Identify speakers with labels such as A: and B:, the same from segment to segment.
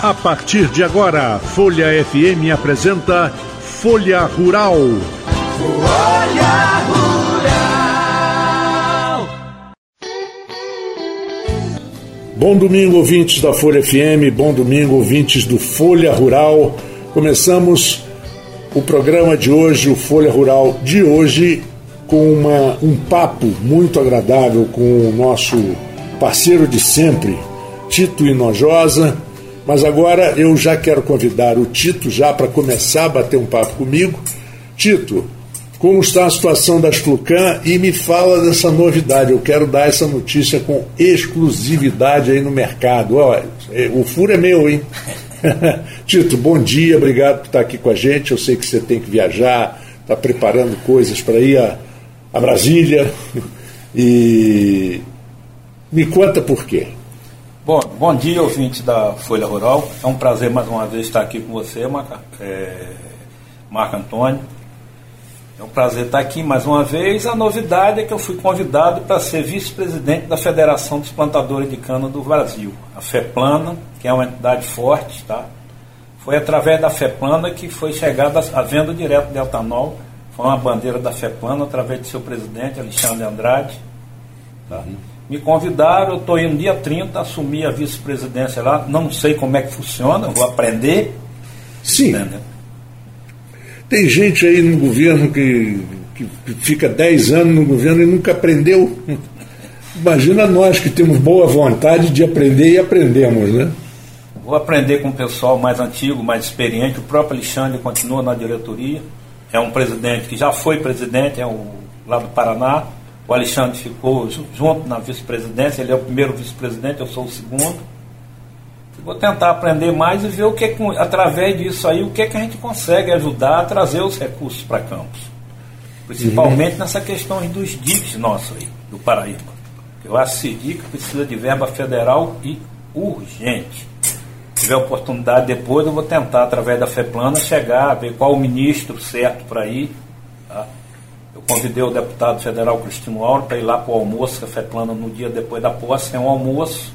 A: A partir de agora, Folha FM apresenta Folha Rural. Folha Rural. Bom domingo, ouvintes da Folha FM, bom domingo, ouvintes do Folha Rural. Começamos o programa de hoje, o Folha Rural de hoje, com uma, um papo muito agradável com o nosso parceiro de sempre, Tito Inojosa mas agora eu já quero convidar o Tito já para começar a bater um papo comigo. Tito, como está a situação das Flucan e me fala dessa novidade. Eu quero dar essa notícia com exclusividade aí no mercado. Olha, o furo é meu, hein? Tito, bom dia, obrigado por estar aqui com a gente. Eu sei que você tem que viajar, está preparando coisas para ir a, a Brasília. E me conta por quê.
B: Bom, bom dia, ouvinte da Folha Rural. É um prazer mais uma vez estar aqui com você, Marco, é, Marco Antônio. É um prazer estar aqui mais uma vez. A novidade é que eu fui convidado para ser vice-presidente da Federação dos Plantadores de Cana do Brasil, a FEPLANA, que é uma entidade forte, tá? Foi através da FEPLANA que foi chegada a venda direto de etanol. Foi uma bandeira da FEPLANA através de seu presidente, Alexandre Andrade. Tá? Uhum. Me convidaram, eu estou indo dia 30, assumir a vice-presidência lá. Não sei como é que funciona, vou aprender.
A: Sim. Entendeu? Tem gente aí no governo que, que fica 10 anos no governo e nunca aprendeu. Imagina nós que temos boa vontade de aprender e aprendemos, né?
B: Vou aprender com o pessoal mais antigo, mais experiente. O próprio Alexandre continua na diretoria. É um presidente que já foi presidente, é o, lá do Paraná. O Alexandre ficou junto na vice-presidência, ele é o primeiro vice-presidente, eu sou o segundo. Vou tentar aprender mais e ver o que, é através disso aí, o que, é que a gente consegue ajudar a trazer os recursos para Campos. Principalmente uhum. nessa questão dos DICs nossos aí, do Paraíba. Eu acho que esse DIC precisa de verba federal e urgente. Se tiver oportunidade depois, eu vou tentar, através da FEPLANA, chegar, ver qual o ministro certo para ir. Convidei o deputado federal Cristino Auro para ir lá para o almoço, café plano, no dia depois da posse, tem um almoço.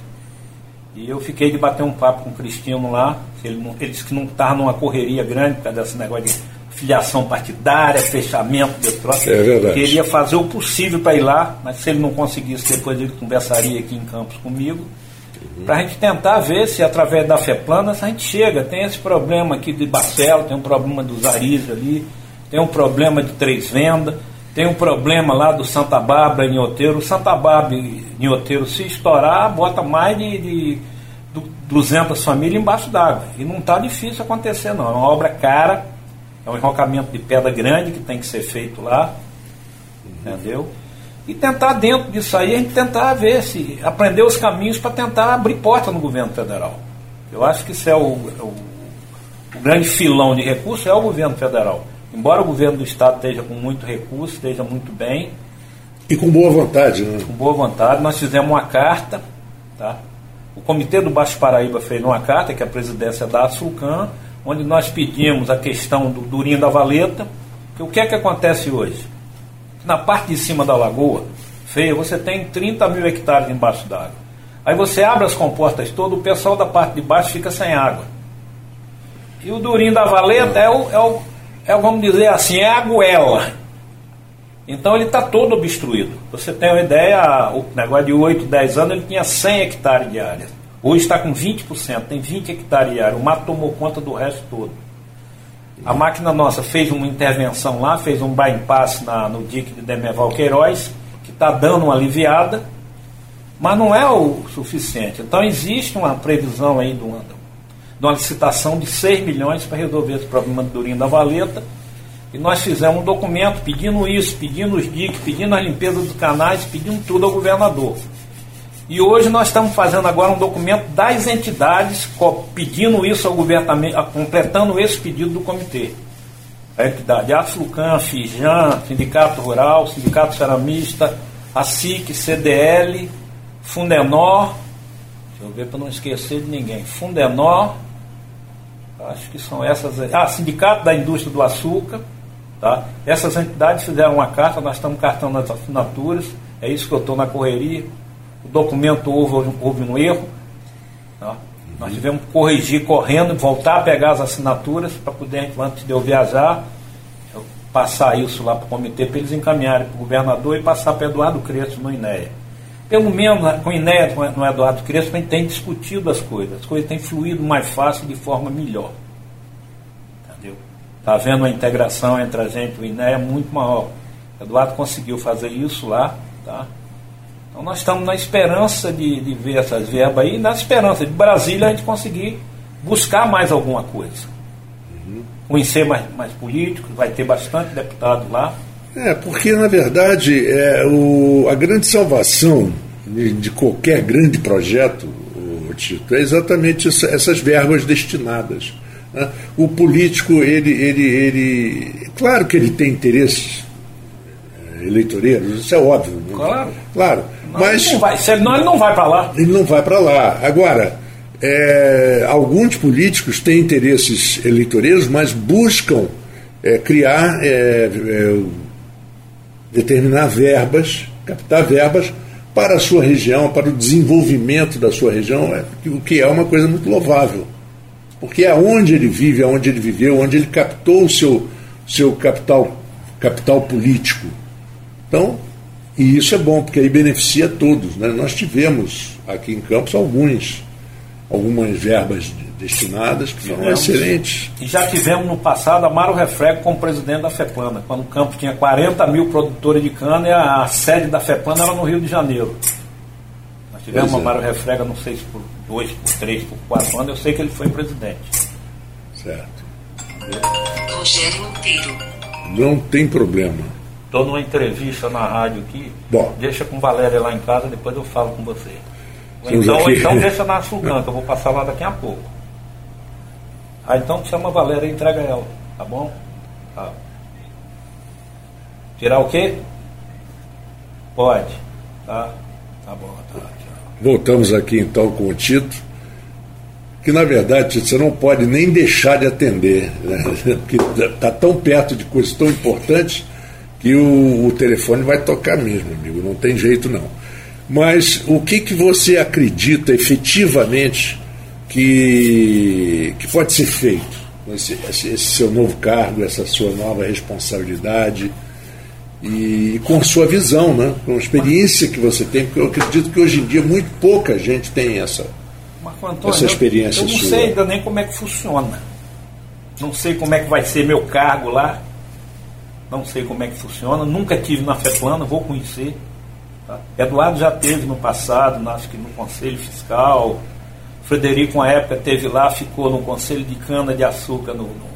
B: E eu fiquei de bater um papo com o Cristino lá. Ele, não, ele disse que não estava numa correria grande por causa desse negócio de filiação partidária, fechamento de troca.
A: É verdade.
B: Queria fazer o possível para ir lá, mas se ele não conseguisse, depois ele conversaria aqui em Campos comigo. Uhum. Para a gente tentar ver se através da FEPLANA a gente chega. Tem esse problema aqui de Barcelo, tem um problema dos Aris ali, tem um problema de Três Vendas tem um problema lá do Santa Bárbara em Oteiro. Santa Bárbara em Oteiro, se estourar, bota mais de, de 200 famílias embaixo d'água. E não está difícil acontecer, não. É uma obra cara, é um enrocamento de pedra grande que tem que ser feito lá. Entendeu? E tentar, dentro disso aí, a gente tentar ver se. aprender os caminhos para tentar abrir porta no governo federal. Eu acho que isso é o, o, o grande filão de recursos, é o governo federal. Embora o governo do Estado esteja com muito recurso, esteja muito bem.
A: E com boa vontade, né?
B: Com boa vontade. Nós fizemos uma carta, tá? O Comitê do Baixo Paraíba fez uma carta, que é a presidência da Sulcan, onde nós pedimos a questão do Durinho da Valeta. Que o que é que acontece hoje? Na parte de cima da lagoa, feia, você tem 30 mil hectares embaixo d'água. Aí você abre as comportas todas, o pessoal da parte de baixo fica sem água. E o Durinho da Valeta é o, é o é, vamos dizer assim, é a goela. Então ele está todo obstruído. Você tem uma ideia, o negócio de 8, 10 anos ele tinha 100 hectares de área. Hoje está com 20%, tem 20 hectares de área. O mato tomou conta do resto todo. A máquina nossa fez uma intervenção lá, fez um bypass na, no dique de Demeval Queiroz, que está dando uma aliviada, mas não é o suficiente. Então existe uma previsão aí uma, de uma licitação de 6 milhões para resolver esse problema do Durinho da Valeta. E nós fizemos um documento pedindo isso, pedindo os diques, pedindo a limpeza dos canais, pedindo tudo ao governador. E hoje nós estamos fazendo agora um documento das entidades pedindo isso ao governamento, completando esse pedido do comitê. A entidade Aflucan, Fijan, Sindicato Rural, Sindicato Ceramista, a SIC, CDL, Fundenor, deixa eu ver para não esquecer de ninguém, Fundenor, Acho que são essas. Ah, Sindicato da Indústria do Açúcar. Tá? Essas entidades fizeram uma carta, nós estamos cartando as assinaturas. É isso que eu estou na correria. O documento houve, houve um erro. Tá? Nós tivemos que corrigir correndo, voltar a pegar as assinaturas para poder, antes de eu viajar, eu passar isso lá para o comitê, para eles encaminharem para o governador e passar para Eduardo Crespo no INEA. Pelo menos com o INEA, no Eduardo Crespo, a gente tem discutido as coisas, as coisas têm fluído mais fácil, de forma melhor. Entendeu? Está havendo uma integração entre a gente e o INEA muito maior. O Eduardo conseguiu fazer isso lá, tá? Então nós estamos na esperança de, de ver essas verbas aí, na esperança de Brasília a gente conseguir buscar mais alguma coisa. Uhum. Conhecer mais, mais políticos, vai ter bastante deputado lá.
A: É, porque na verdade é, o, a grande salvação de, de qualquer grande projeto, o Tito, é exatamente essa, essas verbas destinadas. Né? O político, ele, ele, ele. Claro que ele tem interesses é, eleitoreiros, isso é óbvio.
B: Né? Claro.
A: Claro. Mas,
B: ele não vai, senão ele não vai para lá.
A: Ele não vai para lá. Agora, é, alguns políticos têm interesses eleitoreiros, mas buscam é, criar, é, é, determinar verbas, captar verbas para a sua região, para o desenvolvimento da sua região, é, o que é uma coisa muito louvável. Porque é onde ele vive, é onde ele viveu, onde ele captou o seu, seu capital, capital político. Então, e isso é bom, porque aí beneficia todos. Né? Nós tivemos aqui em Campos alguns, algumas verbas destinadas que foram tivemos, excelentes.
B: E já tivemos no passado Amaro Refrego como presidente da FEPLANA, quando o Campos tinha 40 mil produtores de cana e a, a sede da FEPLANA era no Rio de Janeiro. Nós tivemos pois é. Amaro Refrega, não sei se por dois, por três, por quatro anos, eu sei que ele foi presidente.
A: Certo. Rogério Monteiro. Não tem problema.
B: Estou numa entrevista na rádio aqui. Bom. Deixa com Valéria lá em casa, depois eu falo com você. Ou então, então deixa na Sulcan, que eu vou passar lá daqui a pouco. Ah, então chama a Valéria e entrega ela, tá bom? Tá. Tirar o quê? Pode. Tá? Tá bom, tá. Tchau.
A: Voltamos aqui então com o Tito. Que na verdade você não pode nem deixar de atender, né? porque está tão perto de coisas tão importantes que o, o, telefone vai tocar mesmo, amigo, não tem jeito não. Mas o que, que você acredita efetivamente que, que pode ser feito? Esse, esse, esse seu novo cargo, essa sua nova responsabilidade e com sua visão, né? com a experiência que você tem, porque eu acredito que hoje em dia muito pouca gente tem essa, Antônio, essa experiência
B: eu, eu não
A: sua.
B: sei ainda nem como é que funciona. Não sei como é que vai ser meu cargo lá não sei como é que funciona, nunca tive na FEPLANA, vou conhecer. Tá? Eduardo já teve no passado, acho que no Conselho Fiscal. Frederico, uma época, teve lá, ficou no Conselho de Cana-de-Açúcar no, no,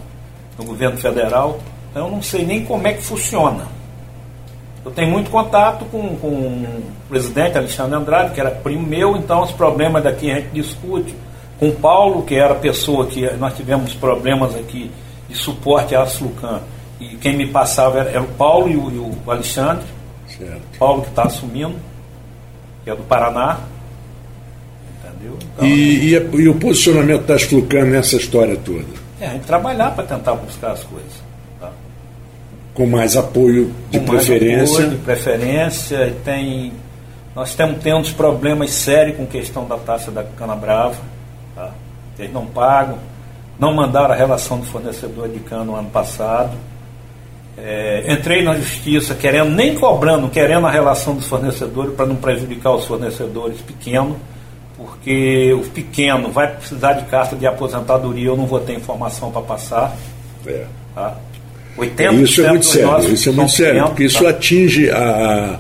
B: no governo federal. Então, eu não sei nem como é que funciona. Eu tenho muito contato com, com o presidente Alexandre Andrade, que era primo meu, então os problemas daqui a gente discute. Com o Paulo, que era a pessoa que nós tivemos problemas aqui de suporte à Slucan e quem me passava era, era o Paulo e o, e o Alexandre. Certo. Paulo que está assumindo, que é do Paraná.
A: Entendeu? Então, e, e, e, o posicionamento das Flucan nessa história toda?
B: É, a gente trabalhar para tentar buscar as coisas. Tá?
A: Com mais apoio de Com preferência.
B: apoio de preferência. Tem, nós temos tendo problemas sérios com questão da taxa da cana brava. Tá? Eles não pagam. Não mandaram a relação do fornecedor de cana no ano passado. É, entrei na justiça querendo, nem cobrando, querendo a relação dos fornecedores para não prejudicar os fornecedores pequenos, porque o pequeno vai precisar de carta de aposentadoria, eu não vou ter informação para passar.
A: É. Tá? 80% isso é muito sério, isso é muito sério, porque isso tá? atinge a,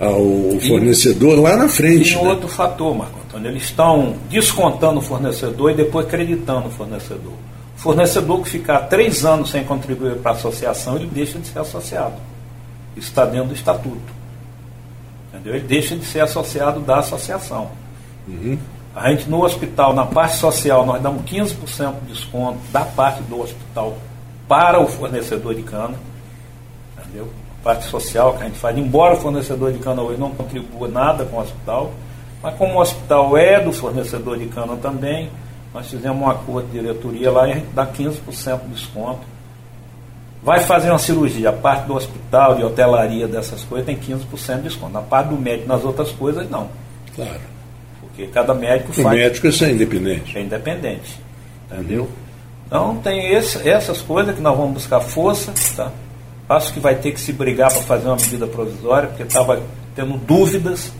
A: a, o fornecedor e, lá na frente.
B: E né? outro fator, Marco Antônio, eles estão descontando o fornecedor e depois creditando o fornecedor fornecedor que ficar três anos sem contribuir para a associação, ele deixa de ser associado. Isso está dentro do estatuto. Entendeu? Ele deixa de ser associado da associação. Uhum. A gente no hospital, na parte social, nós damos 15% de desconto da parte do hospital para o fornecedor de cana. Entendeu? A parte social que a gente faz, embora o fornecedor de cana hoje não contribua nada com o hospital, mas como o hospital é do fornecedor de cana também, nós fizemos um acordo de diretoria lá e a gente dá 15% de desconto. Vai fazer uma cirurgia, a parte do hospital, de hotelaria, dessas coisas, tem 15% de desconto. Na parte do médico, nas outras coisas, não.
A: Claro.
B: Porque cada médico
A: o
B: faz.
A: O médico é independente.
B: É independente. Entendeu? Uhum. Então tem esse, essas coisas que nós vamos buscar força. Tá? Acho que vai ter que se brigar para fazer uma medida provisória, porque estava tendo dúvidas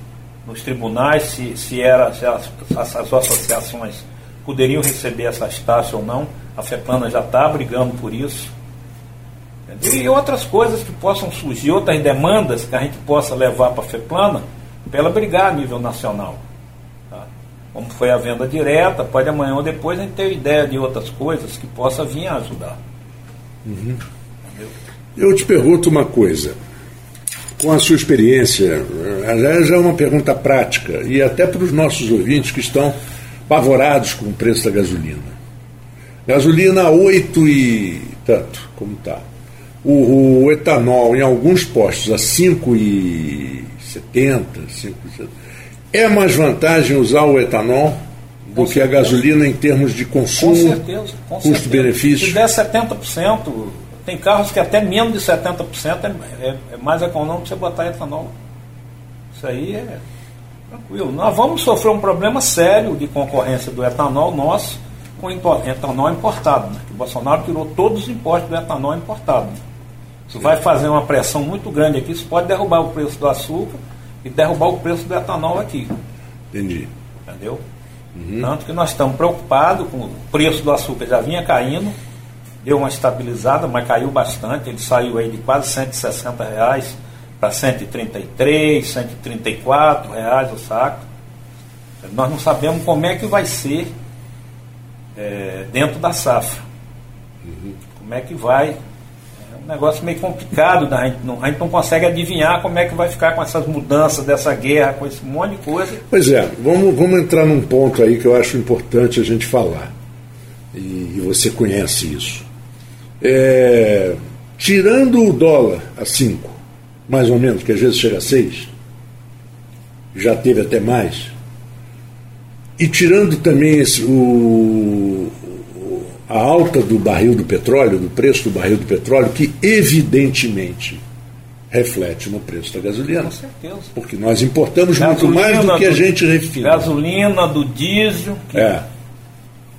B: nos tribunais se, se, era, se as, as, as associações poderiam receber essas taxas ou não. A FEPANA já está brigando por isso. E outras coisas que possam surgir, outras demandas que a gente possa levar para a FEPLANA para ela brigar a nível nacional. Como foi a venda direta, pode amanhã ou depois a gente ter ideia de outras coisas que possa vir a ajudar.
A: Uhum. Eu te pergunto uma coisa. Com a sua experiência, já é uma pergunta prática, e até para os nossos ouvintes que estão pavorados com o preço da gasolina. Gasolina 8 e tanto, como está. O, o, etanol em alguns postos a 5,70, 5,70. É mais vantagem usar o etanol do com que certeza. a gasolina em termos de consumo, custo-benefício?
B: Se der 70%, tem carros que até menos de 70% é, é, é mais econômico você botar etanol. Isso aí é tranquilo. Nós vamos sofrer um problema sério de concorrência do etanol nosso com etanol importado. Né? O Bolsonaro tirou todos os impostos do etanol importado. Isso vai fazer uma pressão muito grande aqui, isso pode derrubar o preço do açúcar e derrubar o preço do etanol aqui.
A: Entendi.
B: Entendeu? Uhum. Tanto que nós estamos preocupados com o preço do açúcar já vinha caindo, deu uma estabilizada, mas caiu bastante. Ele saiu aí de quase 160 reais para 133, 134 reais o saco. Nós não sabemos como é que vai ser é, dentro da safra. Uhum. Como é que vai um negócio meio complicado, né? a, gente não, a gente não consegue adivinhar como é que vai ficar com essas mudanças dessa guerra, com esse monte de coisa.
A: Pois é, vamos, vamos entrar num ponto aí que eu acho importante a gente falar. E, e você conhece isso. É, tirando o dólar a 5, mais ou menos, que às vezes chega a 6, já teve até mais, e tirando também esse, o, a alta do barril do petróleo, do preço do barril do petróleo, que evidentemente reflete no preço da gasolina.
B: Com certeza.
A: Porque nós importamos gasolina muito mais do que a gente refina.
B: Gasolina, do diesel.
A: Que... É.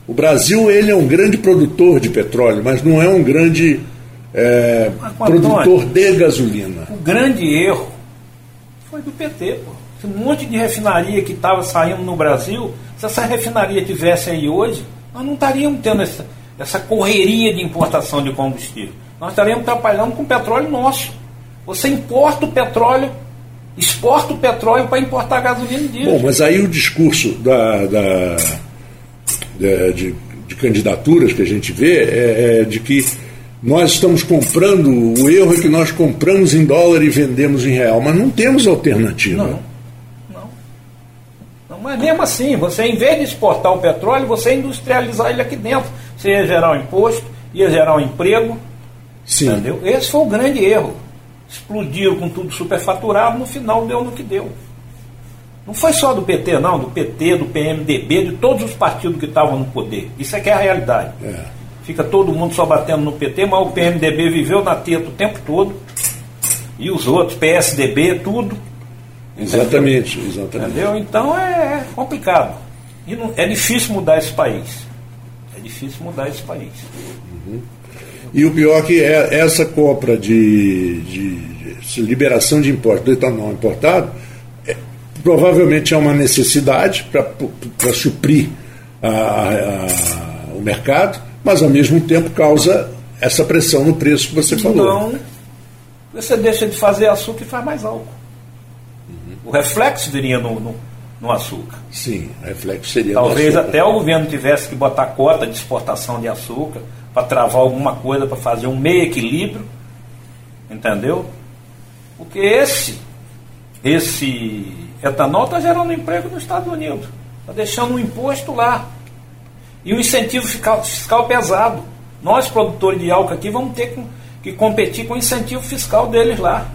A: O Brasil ele é um grande produtor de petróleo, mas não é um grande é, produtor de gasolina.
B: O grande erro foi do PT, pô. Esse monte de refinaria que estava saindo no Brasil, se essa refinaria tivesse aí hoje, nós não estaríamos tendo essa, essa correria de importação de combustível. Nós estaríamos trabalhando com petróleo nosso. Você importa o petróleo, exporta o petróleo para importar gasolina diesel.
A: Bom, mas aí o discurso da, da, de, de, candidaturas que a gente vê é, é de que nós estamos comprando, o erro é que nós compramos em dólar e vendemos em real, mas não temos alternativa.
B: Não. Mas mesmo assim, você em vez de exportar o petróleo, você industrializar ele aqui dentro. Você ia gerar um imposto, ia gerar um emprego.
A: Sim.
B: Entendeu? Esse foi o grande erro. Explodiram com tudo superfaturado, no final deu no que deu. Não foi só do PT, não, do PT, do PMDB, de todos os partidos que estavam no poder. Isso é que é a realidade.
A: É.
B: Fica todo mundo só batendo no PT, mas o PMDB viveu na teta o tempo todo. E os outros, PSDB, tudo.
A: Exatamente, exatamente.
B: Entendeu? Então é, é complicado. E não, é difícil mudar esse país. É difícil mudar esse país.
A: Uhum. E o pior é que é essa compra de, de, de liberação de impostos do etanol importado é, provavelmente é uma necessidade para suprir a, a, o mercado, mas ao mesmo tempo causa essa pressão no preço que você falou.
B: Não, você deixa de fazer açúcar e faz mais álcool. O reflexo viria no, no, no açúcar.
A: Sim, o reflexo seria
B: Talvez até o governo tivesse que botar cota de exportação de açúcar para travar alguma coisa, para fazer um meio equilíbrio. Entendeu? Porque esse, esse etanol está gerando emprego nos Estados Unidos. Está deixando um imposto lá. E um incentivo fiscal, fiscal pesado. Nós, produtores de álcool aqui, vamos ter que competir com o incentivo fiscal deles lá.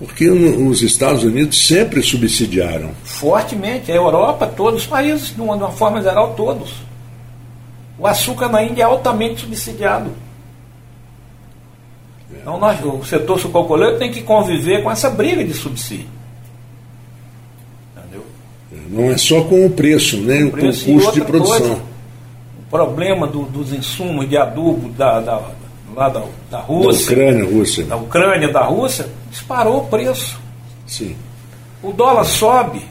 A: Porque os Estados Unidos sempre subsidiaram.
B: Fortemente. A Europa, todos os países, de uma, forma geral, todos. O açúcar na Índia é altamente subsidiado. É. Então nós, o setor sucrocoleiro tem que conviver com essa briga de subsídio. Entendeu?
A: É, Não é só com o preço, nem o, preço com o custo de produção. Coisa,
B: o problema do, dos insumos de adubo da, da, lá da, da Rússia.
A: Da Ucrânia, Rússia.
B: Da Ucrânia, da Rússia, disparou o preço.
A: Sim.
B: O dólar sobe,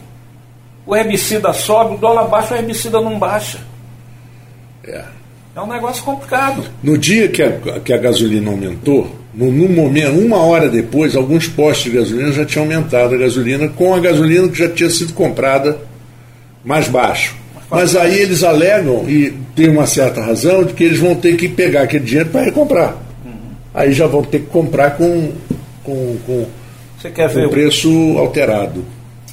B: o herbicida sobe, o dólar baixa, o herbicida não baixa.
A: É.
B: É um negócio complicado.
A: No dia que a, que a gasolina aumentou, no, no, momento, uma hora depois, alguns postos de gasolina já tinham aumentado a gasolina com a gasolina que já tinha sido comprada mais baixo. Mas aí eles alegam, e tem uma certa razão, de que eles vão ter que pegar aquele dinheiro para recomprar. Uhum. Aí já vão ter que comprar com, com, com,
B: Você quer
A: com
B: ver
A: preço alterado.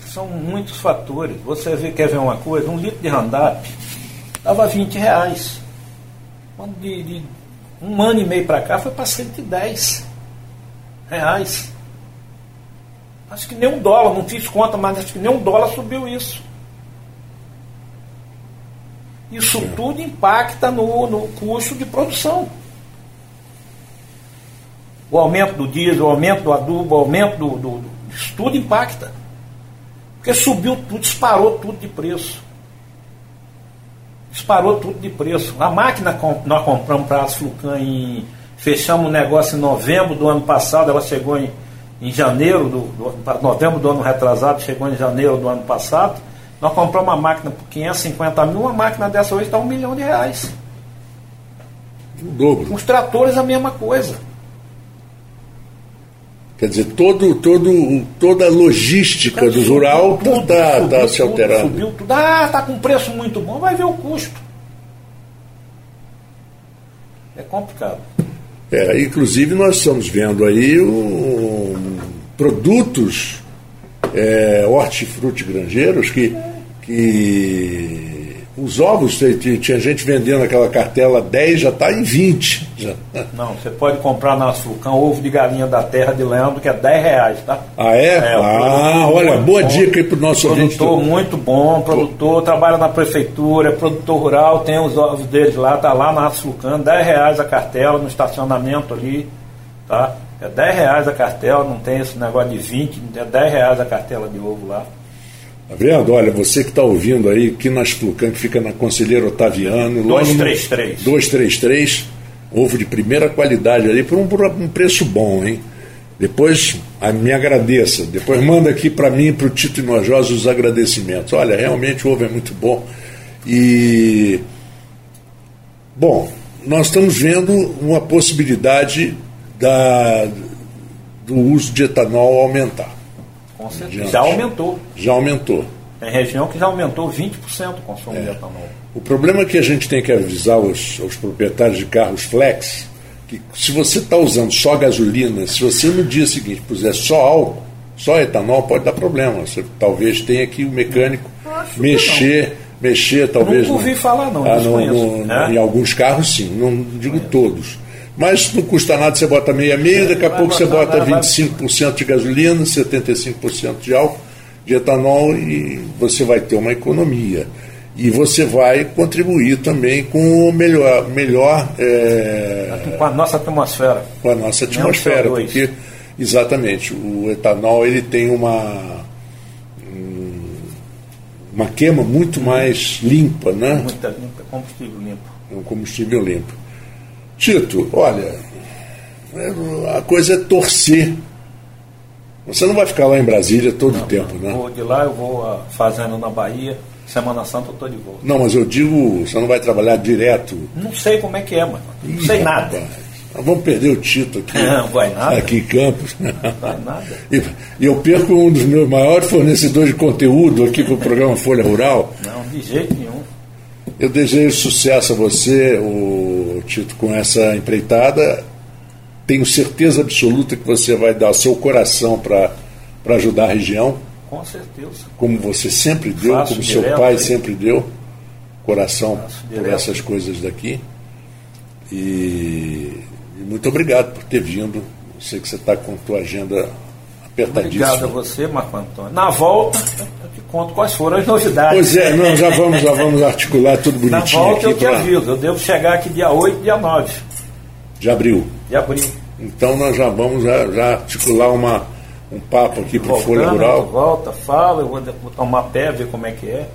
B: São muitos fatores. Você vê, quer ver uma coisa? Um litro de Randap estava 20 reais. Quando de, de um ano e meio para cá foi para 110 reais. Acho que nem um dólar, não fiz conta, mas acho que nem um dólar subiu isso. Isso tudo impacta no, no custo de produção. O aumento do diesel, o aumento do adubo, o aumento do, do, do. Isso tudo impacta. Porque subiu tudo, disparou tudo de preço. Disparou tudo de preço. A máquina nós compramos para a Flucan e fechamos o negócio em novembro do ano passado, ela chegou em, em janeiro, do, do, novembro do ano retrasado, chegou em janeiro do ano passado. Nós compramos uma máquina por 550 mil, uma máquina dessa hoje está um milhão de reais.
A: O dobro.
B: Os tratores a mesma coisa.
A: Quer dizer, todo, todo, toda a logística do rural está tá se alterando.
B: Subiu tudo. Ah, está com preço muito bom, vai ver o custo. É complicado.
A: É, inclusive nós estamos vendo aí um, produtos é, hortifruti granjeiros que, que os ovos, tinha gente vendendo aquela cartela 10, já está em 20. Já.
B: Não, você pode comprar na Sulcão ovo de galinha da terra de Leandro, que é 10 reais, tá?
A: Ah, é? é ah, olha, boa bom, dica aí para o nosso
B: Produtor ouvinte. muito bom, produtor, trabalha na prefeitura, é produtor rural, tem os ovos deles lá, tá lá na Sulcão, 10 reais a cartela no estacionamento ali, tá? É 10 reais a cartela, não tem esse negócio de 20, é 10 reais a cartela de ovo lá.
A: Tá vendo? Olha, você que está ouvindo aí, que na Splucan, que fica na Conselheiro Otaviano.
B: 233.
A: 233. Ovo de primeira qualidade ali, por um, por um preço bom, hein? Depois me agradeça. Depois manda aqui para mim e para o Tito Inojosa os agradecimentos. Olha, realmente o ovo é muito bom. E. Bom, nós estamos vendo uma possibilidade da, do uso de etanol aumentar.
B: Com certeza. Já aumentou.
A: Já aumentou.
B: Tem região que já aumentou 20% o consumo é. de etanol.
A: O problema é que a gente tem que avisar os, os proprietários de carros flex que se você está usando só gasolina, se você no dia seguinte puser só álcool, só etanol, pode dar problema. Você talvez tenha que o mecânico mexer, mexer, talvez.
B: Não ouvi
A: no,
B: falar, não.
A: Ah, no, no, é? Em alguns carros, sim. Não digo todos. Mas não custa nada, você bota meia meia, daqui a pouco você bota 25% de gasolina, 75% de álcool, de etanol e você vai ter uma economia. E você vai contribuir também com o melhor. melhor é,
B: com a nossa atmosfera.
A: Com a nossa atmosfera, porque exatamente, o etanol ele tem uma uma queima muito mais limpa, né?
B: Muita limpa, combustível limpo.
A: É um combustível limpo. Tito, olha, a coisa é torcer. Você não vai ficar lá em Brasília todo o tempo, né?
B: Vou de lá, eu vou fazendo na Bahia. Semana Santa eu estou de volta.
A: Não, mas eu digo, você não vai trabalhar direto.
B: Não sei como é que é, mano. Não sei nada.
A: vamos perder o Tito aqui.
B: Não, vai nada.
A: Aqui em Campos.
B: Não vai nada.
A: E, e eu perco um dos meus maiores fornecedores de conteúdo aqui para o programa Folha Rural.
B: Não, de jeito nenhum.
A: Eu desejo sucesso a você, o Tito, com essa empreitada. Tenho certeza absoluta que você vai dar seu coração para ajudar a região.
B: Com certeza.
A: Como você sempre deu, Faço como seu pai aí. sempre deu coração por essas coisas daqui. E, e, muito obrigado por ter vindo. Eu sei que você está com a tua agenda apertadíssima.
B: Obrigado a você, Marco Antônio. Na volta, conto quais foram as novidades.
A: Pois é, não, já vamos, já vamos articular tudo bonitinho.
B: Na volta eu te pra... aviso, eu devo chegar aqui dia 8, dia 9.
A: De abril.
B: De abril.
A: Então nós já vamos já, já articular uma, um papo aqui para o Folha Rural.
B: Volta, fala, eu vou, vou tomar pé, ver como é que é.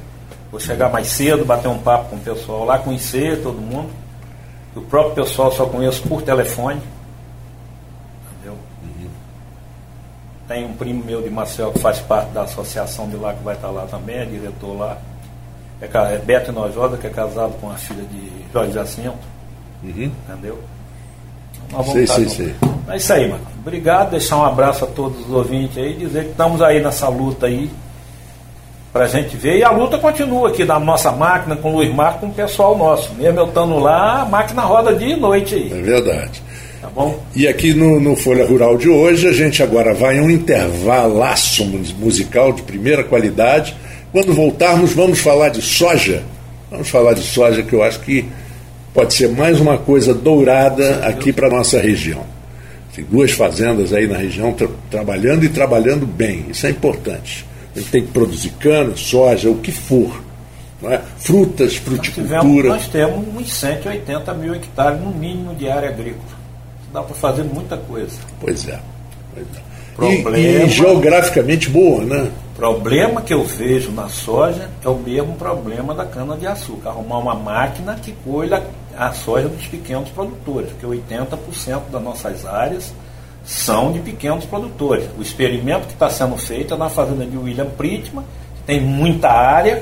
B: Vou chegar mais cedo, bater um papo com o pessoal lá, conhecer todo mundo. O próprio pessoal só conheço por telefone. Entendeu? Uhum. Tem um primo meu de Marcel que faz parte da associação de lá, que vai estar lá também, é diretor lá. É, é Beto Nojosa, que é casado com a filha de Jorge Jacinto. Uhum. Entendeu?
A: Nós sei, sei, sei.
B: É isso aí, mano. Obrigado, deixar um abraço a todos os ouvintes aí, dizer que estamos aí nessa luta aí para a gente ver. E a luta continua aqui na nossa máquina, com o Luiz Marco, com o pessoal nosso. Mesmo eu estando lá, a máquina roda dia e noite aí.
A: É verdade.
B: Bom?
A: E aqui no, no Folha Rural de hoje, a gente agora vai em um intervalaço musical de primeira qualidade. Quando voltarmos, vamos falar de soja. Vamos falar de soja, que eu acho que pode ser mais uma coisa dourada aqui para a nossa região. Tem duas fazendas aí na região tra trabalhando e trabalhando bem. Isso é importante. A gente tem que produzir cana, soja, o que for. É? Frutas, fruticultura.
B: Nós, tivemos, nós temos uns 180 mil hectares no mínimo de área agrícola. Dá para fazer muita coisa.
A: Pois é. Pois é. Problema, e, e geograficamente boa, né?
B: problema que eu vejo na soja é o mesmo problema da cana-de-açúcar. Arrumar uma máquina que colha a soja dos pequenos produtores, porque 80% das nossas áreas são de pequenos produtores. O experimento que está sendo feito é na fazenda de William Prittman, que tem muita área,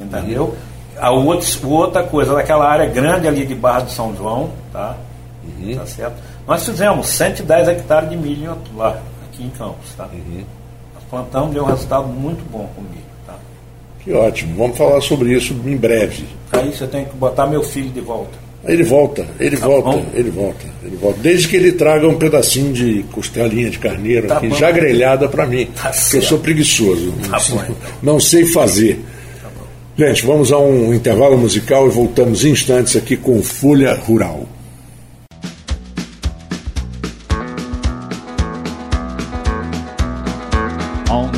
B: entendeu? Uhum. A outra, outra coisa, daquela área grande ali de Barra do São João, tá? Uhum. Tá certo? Nós fizemos 110 hectares de milho lá, aqui em Campos, tá? Uhum. Nós plantamos, deu um resultado muito bom com milho, tá?
A: Que ótimo, vamos falar sobre isso em breve.
B: Aí você tem que botar meu filho de volta.
A: Ele volta, ele tá volta, bom. ele volta, ele volta. Desde que ele traga um pedacinho de costelinha de carneiro tá aqui, bom. já grelhada para mim. Tá porque eu sou preguiçoso. Tá não, bom, então. não sei fazer. Tá Gente, vamos a um intervalo musical e voltamos em instantes aqui com Folha Rural.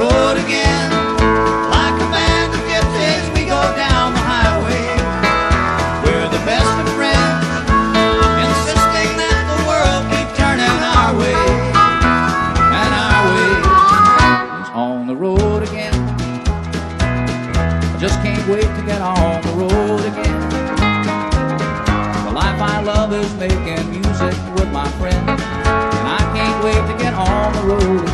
A: road again. Like a band of gypsies, we go down the highway.
C: We're the best of friends, insisting that the world keep turning our way. And our way is on the road again. Just can't
A: wait to get on the road again. The life I love is making music with my friends. And I can't wait to get on the road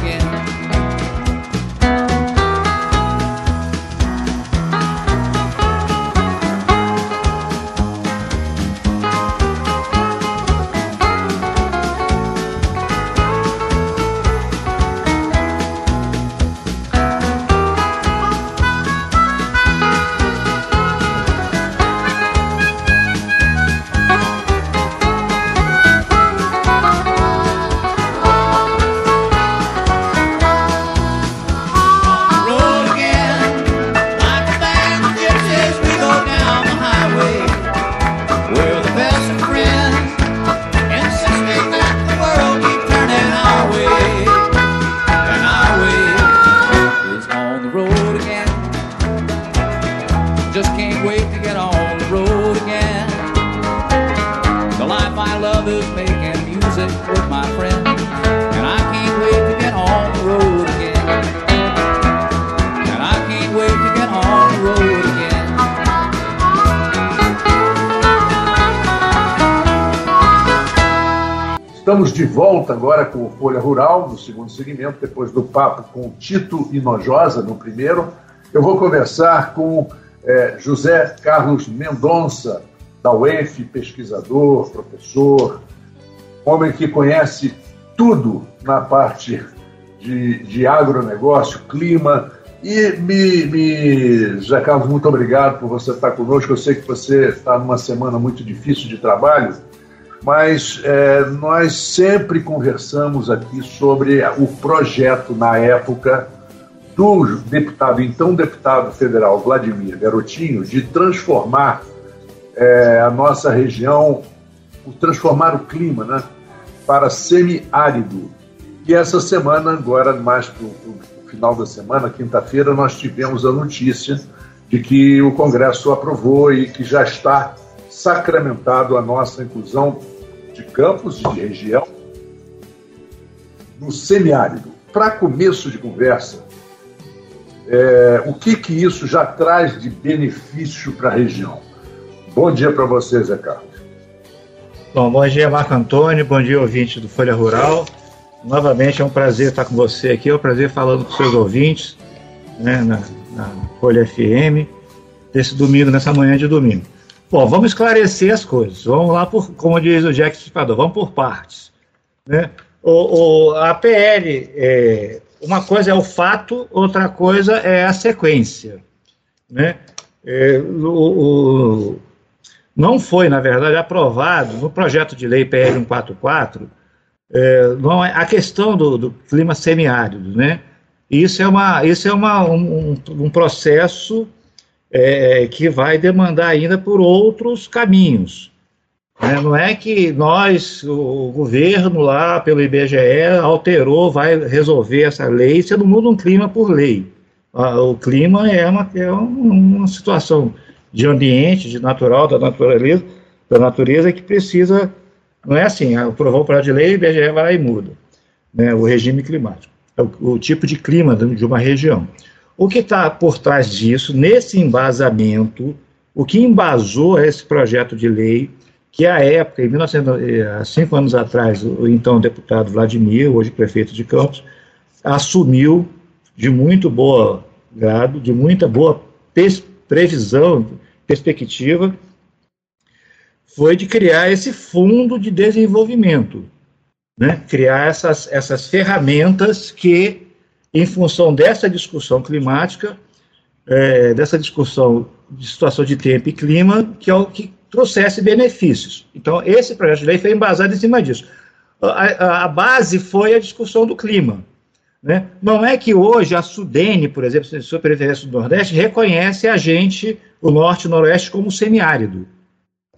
A: volta agora com o Folha Rural, no segundo segmento, depois do papo com Tito Inojosa, no primeiro. Eu vou conversar com é, José Carlos Mendonça, da UEF, pesquisador, professor, homem que conhece tudo na parte de, de agronegócio, clima. E me, me, José Carlos, muito obrigado por você estar conosco. Eu sei que você está numa semana muito difícil de trabalho mas é, nós sempre conversamos aqui sobre o projeto, na época, do deputado, então deputado federal Vladimir Garotinho, de transformar é, a nossa região, transformar o clima né, para semiárido. E essa semana, agora mais para o final da semana, quinta-feira, nós tivemos a notícia de que o Congresso aprovou e que já está sacramentado a nossa inclusão de campos de região no semiárido. Para começo de conversa, é, o que, que isso já traz de benefício para a região? Bom dia para vocês, Zé Carlos.
D: Bom, bom dia, Marco Antônio, bom dia, ouvinte do Folha Rural. Novamente é um prazer estar com você aqui, é um prazer falando com seus ouvintes né, na, na Folha FM, desse domingo, nessa manhã de domingo. Bom, vamos esclarecer as coisas. Vamos lá, por, como diz o Jack Stripador, vamos por partes. Né? O, o a PL, é, uma coisa é o fato, outra coisa é a sequência. Né? É, o, o, não foi, na verdade, aprovado no projeto de lei PL 144 é, não é, a questão do, do, clima semiárido, né? Isso é, uma, isso é uma, um, um processo é, que vai demandar ainda por outros caminhos. Né? Não é que nós, o governo lá pelo IBGE, alterou, vai resolver essa lei, você não muda um clima por lei. O clima é uma, é uma situação de ambiente, de natural, da natureza, da natureza que precisa, não é assim, aprovou o projeto de lei, o IBGE vai lá e muda, né, o regime climático, é o, o tipo de clima de uma região. O que está por trás disso, nesse embasamento, o que embasou esse projeto de lei, que à época, em 1900, eh, cinco anos atrás, o então deputado Vladimir, hoje prefeito de Campos, assumiu de muito boa grado, de muita boa previsão, perspectiva, foi de criar esse fundo de desenvolvimento, né? criar essas, essas ferramentas que em função dessa discussão climática, é, dessa discussão de situação de tempo e clima, que é o que trouxesse benefícios. Então, esse projeto de lei foi embasado em cima disso. A, a, a base foi a discussão do clima. Né? Não é que hoje a Sudene, por exemplo, a Superintendência do Nordeste, reconhece a gente, o Norte e o Noroeste, como semiárido.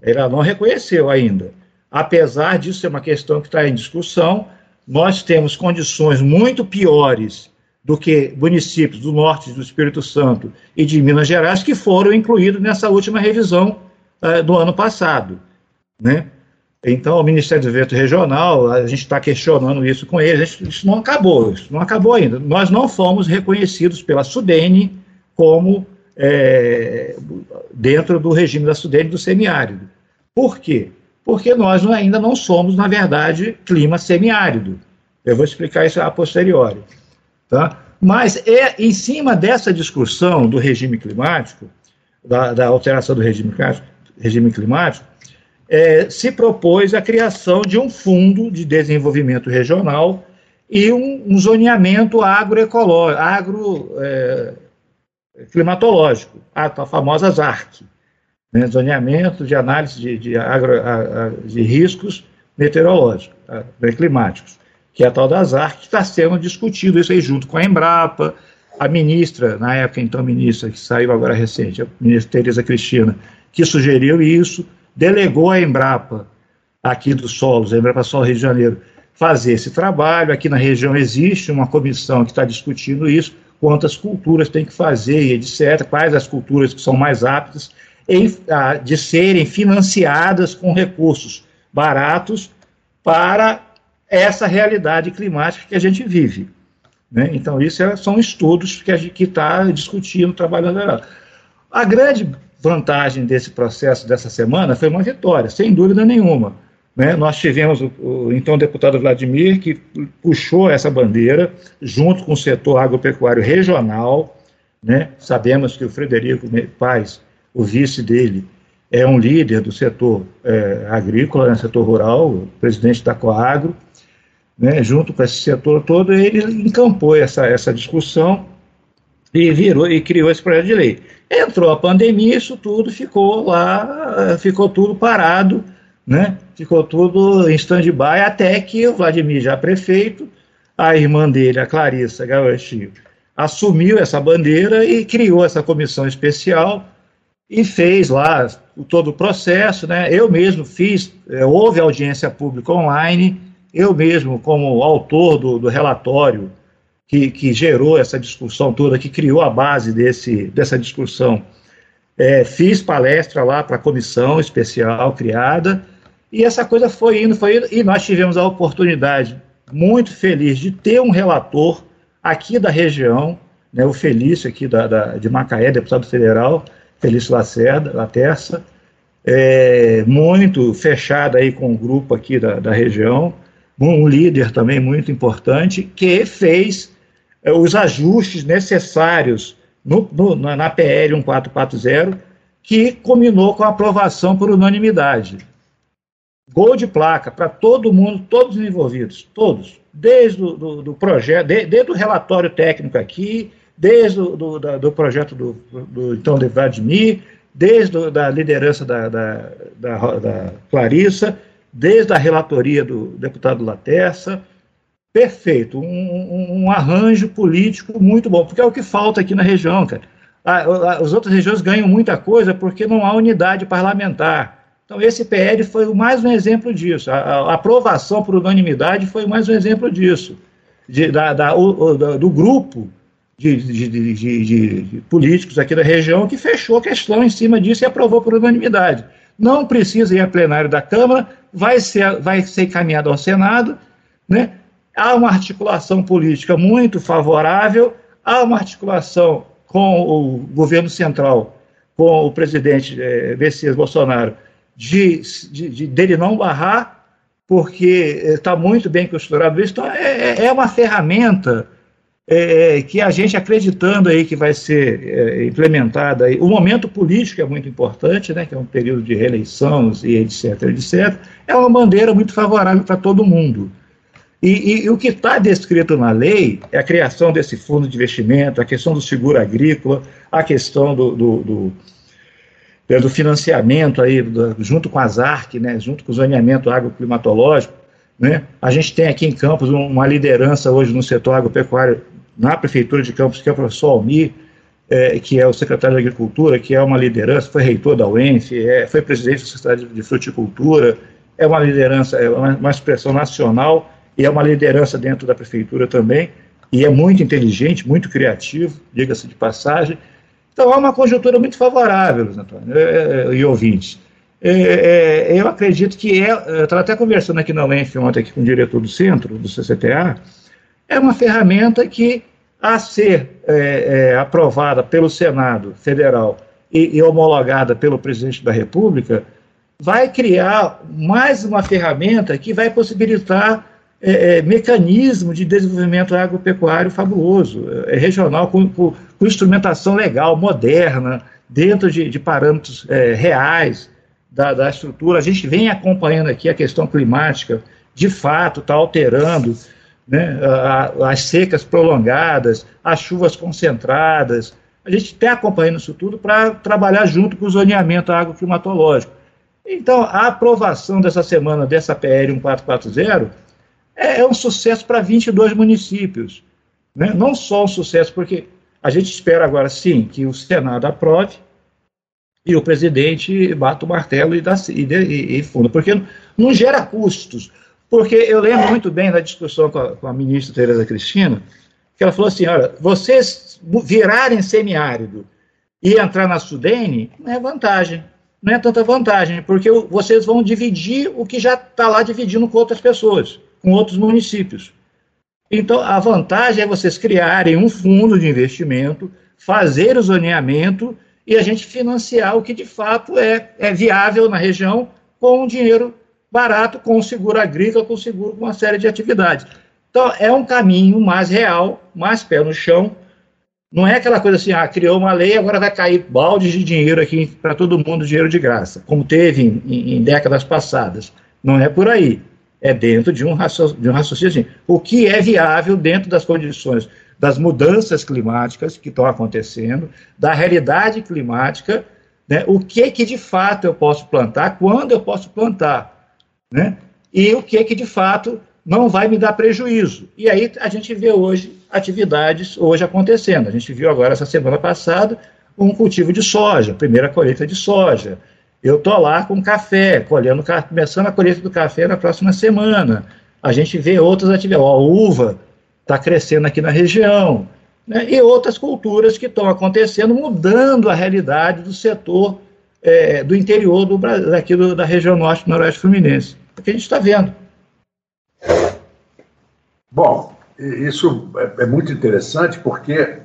D: Ela não reconheceu ainda. Apesar disso ser uma questão que está em discussão, nós temos condições muito piores do que municípios do norte do Espírito Santo e de Minas Gerais que foram incluídos nessa última revisão uh, do ano passado, né? Então, o Ministério do Desenvolvimento Regional, a gente está questionando isso com eles, isso não acabou, isso não acabou ainda. Nós não fomos reconhecidos pela Sudene como é, dentro do regime da Sudene do semiárido. Por quê? Porque nós ainda não somos, na verdade, clima semiárido. Eu vou explicar isso a posteriori. Tá? Mas é em cima dessa discussão do regime climático, da, da alteração do regime climático, regime climático é, se propôs a criação de um fundo de desenvolvimento regional e um, um zoneamento agroecológico, agro, é, a, a famosa ZARC, né, zoneamento de análise de, de, agro, a, a, de riscos meteorológicos, tá, climáticos que é a tal da ASAR, que está sendo discutido isso aí junto com a Embrapa, a ministra, na época então ministra, que saiu agora recente, a ministra Tereza Cristina, que sugeriu isso, delegou a Embrapa aqui dos solos, a Embrapa Sol Rio de Janeiro, fazer esse trabalho. Aqui na região existe uma comissão que está discutindo isso, quantas culturas tem que fazer e etc., quais as culturas que são mais aptas em, a, de serem financiadas com recursos baratos para essa realidade climática que a gente vive. Né? Então, isso é, são estudos que a gente está discutindo, trabalhando. A grande vantagem desse processo dessa semana foi uma vitória, sem dúvida nenhuma. Né? Nós tivemos o, o então deputado Vladimir, que puxou essa bandeira, junto com o setor agropecuário regional. Né? Sabemos que o Frederico Paz, o vice dele, é um líder do setor é, agrícola, né, setor rural, presidente da Coagro né, junto com esse setor todo, ele encampou essa, essa discussão e virou e criou esse projeto de lei. Entrou a pandemia, isso tudo ficou lá, ficou tudo parado, né? Ficou tudo em stand-by até que o Vladimir, já prefeito, a irmã dele, a Clarissa Gawashi, assumiu essa bandeira e criou essa comissão especial e fez lá todo o processo, né? Eu mesmo fiz, é, houve audiência pública online, eu mesmo, como autor do, do relatório que, que, gerou essa discussão toda, que criou a base desse, dessa discussão, é, fiz palestra lá para a comissão especial criada, e essa coisa foi indo, foi indo, e nós tivemos a oportunidade muito feliz de ter um relator aqui da região, né, o Felício aqui da, da, de Macaé, deputado federal, Felício Lacerda, Laterça, é, muito fechado aí com o grupo aqui da, da região, um líder também muito importante, que fez é, os ajustes necessários no, no, na PL 1440, que combinou com a aprovação por unanimidade. Gol de placa para todo mundo, todos os envolvidos, todos, desde o do, do projeto, de, desde o relatório técnico aqui, desde o do, da, do projeto do, do então de Vladimir, desde a liderança da, da, da, da Clarissa, desde a relatoria do deputado Laterça, perfeito, um, um, arranjo político muito bom, porque é o que falta aqui na região, cara. as outras regiões ganham muita coisa porque não há unidade parlamentar. Então, esse PL foi mais um exemplo disso. A, aprovação por unanimidade foi mais um exemplo disso. De, da, da, o, do grupo de, de, de, de, políticos aqui da região que fechou a questão em cima disso e aprovou por unanimidade. Não precisa ir a plenário da Câmara, vai ser, vai ser encaminhado ao Senado, né? há uma articulação política muito favorável, há uma articulação com o governo central, com o presidente é, Messias Bolsonaro, de, de, de, dele não barrar, porque está muito bem costurado isso. Então, é, é, é uma ferramenta é, que a gente acreditando aí que vai ser é, implementada, aí, o momento político é muito importante, né, que é um período de reeleição e etc, etc, é uma bandeira muito favorável para todo mundo. E, e, e o que está descrito na lei é a criação desse fundo de investimento, a questão do seguro agrícola, a questão do, do, do, é, do financiamento aí, do, junto com as ARC, né, junto com o zoneamento agroclimatológico, né? A gente tem aqui em Campos uma liderança hoje no setor agropecuário na Prefeitura de Campos, que é o professor Almir, é, que é o secretário de Agricultura, que é uma liderança, foi reitor da UENF, é, foi presidente da Sociedade de Fruticultura, é uma liderança, é uma, uma expressão nacional e é uma liderança dentro da Prefeitura também, e é muito inteligente, muito criativo, diga-se de passagem. Então, há uma conjuntura muito favorável, Antônio, é, é, e ouvintes. É, é, eu acredito que é, eu estava até conversando aqui na UENF ontem aqui com o diretor do centro, do CCTA, é uma ferramenta que, a ser é, é, aprovada pelo Senado Federal e, e, homologada pelo presidente da República, vai criar mais uma ferramenta que vai possibilitar é, é mecanismo de desenvolvimento agropecuário fabuloso, é, regional, com, com, com, instrumentação legal, moderna, dentro de, de parâmetros é, reais da, da estrutura. A gente vem acompanhando aqui a questão climática, de fato, está alterando né, as secas prolongadas, as chuvas concentradas. A gente está acompanhando isso tudo para trabalhar junto com o zoneamento agroclimatológico. Então, a aprovação dessa semana dessa PL 1440 é, é um sucesso para 22 municípios. Né? Não só um sucesso, porque a gente espera agora, sim, que o Senado aprove e o presidente bata o martelo e, dá, e, e, e funda, porque não gera custos. Porque eu lembro muito bem da discussão com a, com a ministra Tereza Cristina, que ela falou assim: olha, vocês virarem semiárido e entrar na Sudene não é vantagem. Não é tanta vantagem, porque vocês vão dividir o que já está lá dividindo com outras pessoas, com outros municípios. Então, a vantagem é vocês criarem um fundo de investimento, fazer o zoneamento e a gente financiar o que de fato é, é viável na região com o dinheiro barato com seguro agrícola, com seguro com uma série de atividades. Então, é um caminho mais real, mais pé no chão. Não é aquela coisa assim, ah, criou uma lei, agora vai cair balde de dinheiro aqui para todo mundo, dinheiro de graça, como teve em, em, décadas passadas. Não é por aí. É dentro de um, de um raciocínio. Assim, o que é viável dentro das condições das mudanças climáticas que estão acontecendo, da realidade climática, né, o que que de fato eu posso plantar, quando eu posso plantar né? e o que que de fato não vai me dar prejuízo. E aí a gente vê hoje atividades hoje acontecendo. A gente viu agora essa semana passada um cultivo de soja, primeira colheita de soja. Eu estou lá com café, colhendo, começando a colheita do café na próxima semana. A gente vê outras atividades. A uva está crescendo aqui na região. Né? E outras culturas que estão acontecendo, mudando a realidade do setor é, do interior do, daqui do, da região norte do noroeste fluminense. É o que a gente está vendo.
A: Bom, isso é, é muito interessante porque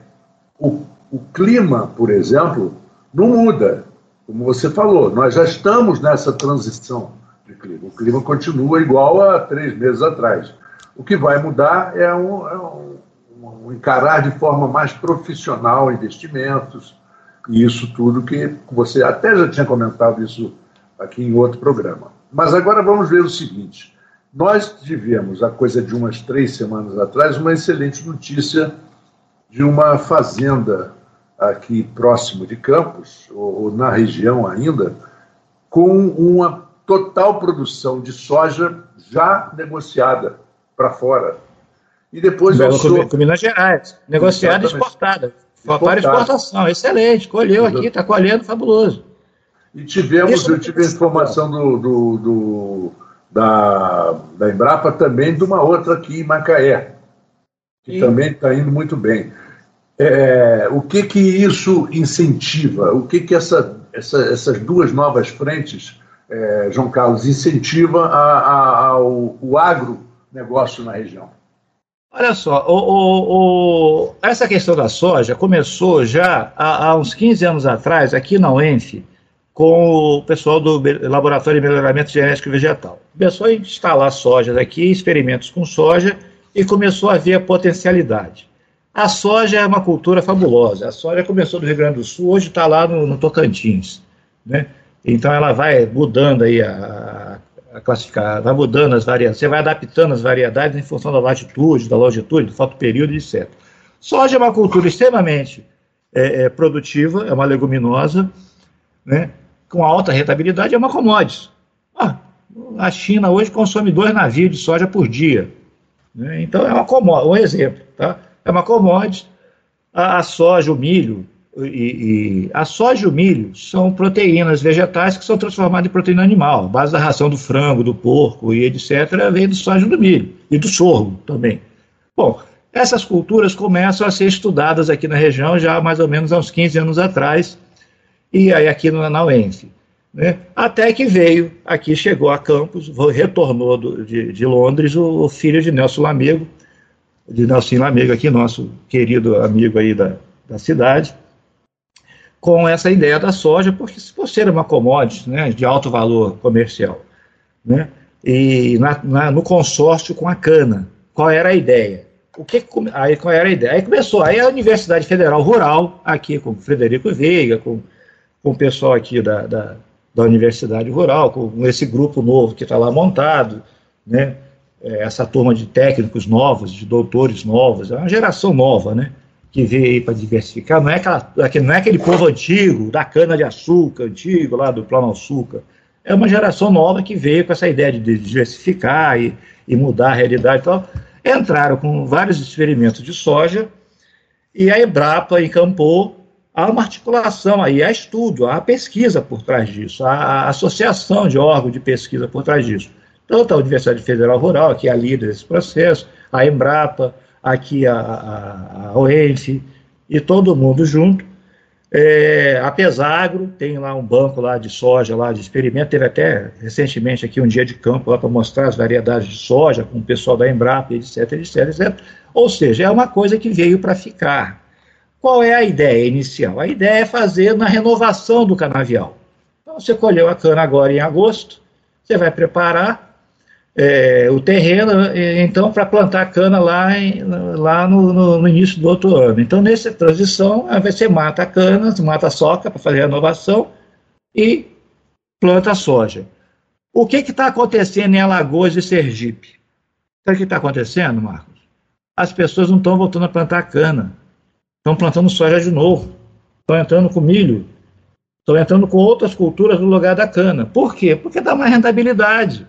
A: o, o clima, por exemplo, não muda. Como você falou, nós já estamos nessa transição de clima. O clima continua igual a três meses atrás. O que vai mudar é um, é um, um encarar de forma mais profissional investimentos e isso tudo que você até já tinha comentado isso aqui em outro programa. Mas agora vamos ver o seguinte: nós tivemos, a coisa de umas três semanas atrás, uma excelente notícia de uma fazenda aqui próximo de Campos, ou, ou na região ainda, com uma total produção de soja já negociada para fora.
D: E depois Belo, com, com Minas Gerais, negociada e exportada. Para exportação, excelente, colheu aqui, está colhendo, fabuloso.
A: E tivemos, Isso eu tive a informação do, do, do da, da Embrapa também de uma outra aqui em Macaé, que também está indo muito bem. É, o que que isso incentiva? O que que essa, essa essas duas novas frentes, é, João Carlos, incentiva a, a, ao o agronegócio na região?
D: Olha só, o, o, o, essa questão da soja começou já há, há, uns 15 anos atrás, aqui na UENF, com o pessoal do Laboratório de Melhoramento Genético Vegetal. Começou a instalar soja daqui, experimentos com soja, e começou a ver a potencialidade. A soja é uma cultura fabulosa. A soja começou no Rio Grande do Sul, hoje está lá no, no, Tocantins. Né? Então ela vai mudando aí a, a classificar, vai mudando as variedades, você vai adaptando as variedades em função da latitude, da longitude, do fotoperíodo, etc. Soja é uma cultura extremamente é, é, produtiva, é uma leguminosa, né? com alta rentabilidade, é uma commodity. Ah, a China hoje consome dois navios de soja por dia. Né? Então, é uma commodity, um exemplo. Tá? É uma commodity. A, a soja, o milho, e, e, a soja e o milho são proteínas vegetais que são transformadas em proteína animal. A base da ração do frango, do porco e etc. vem do soja e do milho. E do sorgo também. Bom, essas culturas começam a ser estudadas aqui na região já mais ou menos há uns 15 anos atrás, e aí aqui no, na UENF. Né? Até que veio, aqui chegou a Campos, retornou do, de, de, Londres o, o, filho de Nelson Lamego, de Nelson Lamego aqui, nosso querido amigo aí da, da cidade, com essa ideia da soja, porque por ser uma commodity né, de alto valor comercial, né, e na, na, no consórcio com a cana, qual era a ideia? O que, aí qual era a ideia? Aí começou, aí a Universidade Federal Rural, aqui com Frederico Veiga, com com o pessoal aqui da, da, da Universidade Rural, com esse grupo novo que está lá montado, né? É, essa turma de técnicos novos, de doutores novos, é uma geração nova, né? Que veio aí para diversificar, não é, aquela, não é aquele povo antigo, da cana-de-açúcar, antigo, lá do plano açúcar. É uma geração nova que veio com essa ideia de diversificar e, e mudar a realidade e tal. Entraram com vários experimentos de soja e a Embrapa encampou há uma articulação aí, há estudo, há pesquisa por trás disso, há associação de órgãos de pesquisa por trás disso. Tanto a Universidade Federal Rural, que é a líder desse processo, a Embrapa, aqui a, a, a e todo mundo junto. É, a Pesagro tem lá um banco lá de soja, lá de experimento, teve até recentemente aqui um dia de campo lá para mostrar as variedades de soja com o pessoal da Embrapa, etc, etc, etc. Ou seja, é uma coisa que veio para ficar. Qual é a ideia inicial? A ideia é fazer na renovação do canavial. Então, você colheu a cana agora em agosto, você vai preparar é, o terreno, então, para plantar cana lá, em, lá no, no, no, início do outro ano. Então, nessa transição, você mata a cana, mata a soca para fazer a renovação e planta a soja. O que está acontecendo em Alagoas e Sergipe? Sabe o que está acontecendo, Marcos? As pessoas não estão voltando a plantar cana estão plantando soja de novo, estão entrando com milho, estão entrando com outras culturas no lugar da cana. Por quê? Porque dá mais rentabilidade.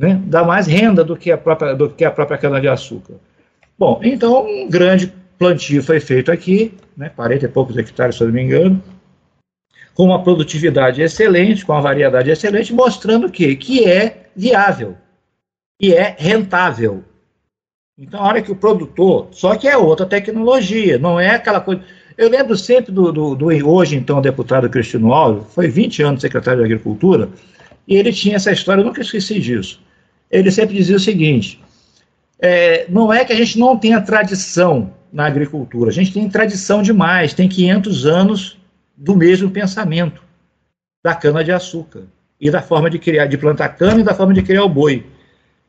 D: Né, dá mais renda do que a própria, do que a própria cana-de-açúcar. Bom, então um grande plantio foi feito aqui, né, 40 e poucos hectares, se eu não me engano, com uma produtividade excelente, com uma variedade excelente, mostrando que, que é viável e é rentável. Então, a hora que o produtor, só que é outra tecnologia, não é aquela coisa. Eu lembro sempre do, do, do hoje, então, deputado Cristiano Alves, foi 20 anos secretário de Agricultura, e ele tinha essa história, eu nunca esqueci disso. Ele sempre dizia o seguinte: é, não é que a gente não tenha tradição na agricultura, a gente tem tradição demais, tem 500 anos do mesmo pensamento da cana-de-açúcar e da forma de criar, de plantar cana e da forma de criar o boi.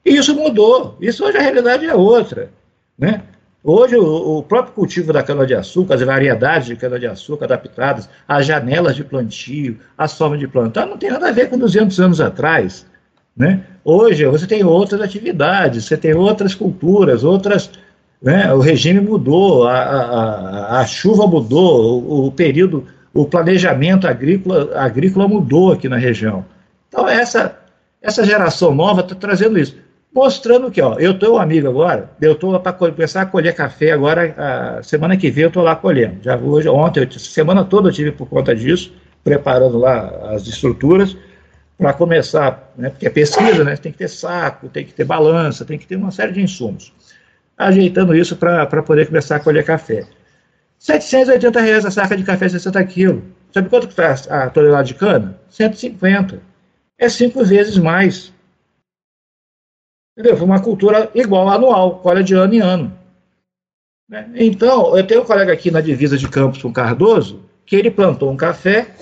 D: E isso mudou. Isso hoje a realidade é outra. Né? Hoje o, próprio cultivo da cana-de-açúcar, as variedades de cana-de-açúcar adaptadas, as janelas de plantio, as formas de plantar, não tem nada a ver com 200 anos atrás. Né? Hoje você tem outras atividades, você tem outras culturas, outras. Né? O regime mudou, a, a, a chuva mudou, o, o período o planejamento agrícola, agrícola mudou aqui na região. Então, essa, essa geração nova está trazendo isso. Mostrando que, ó, eu estou um amigo agora, eu estou para começar a colher café agora, a semana que vem eu estou lá colhendo. Já hoje, ontem, eu, semana toda eu tive por conta disso, preparando lá as estruturas para começar, né, porque é pesquisa, né, tem que ter saco, tem que ter balança, tem que ter uma série de insumos. Ajeitando isso para poder começar a colher café. 780 reais a saca de café 60 quilos. Sabe quanto que faz a tonelada de cana? 150. É cinco vezes mais. Entendeu? Foi uma cultura igual anual, colhe de ano em ano. Né? Então, eu tenho um colega aqui na divisa de Campos com Cardoso, que ele plantou um café,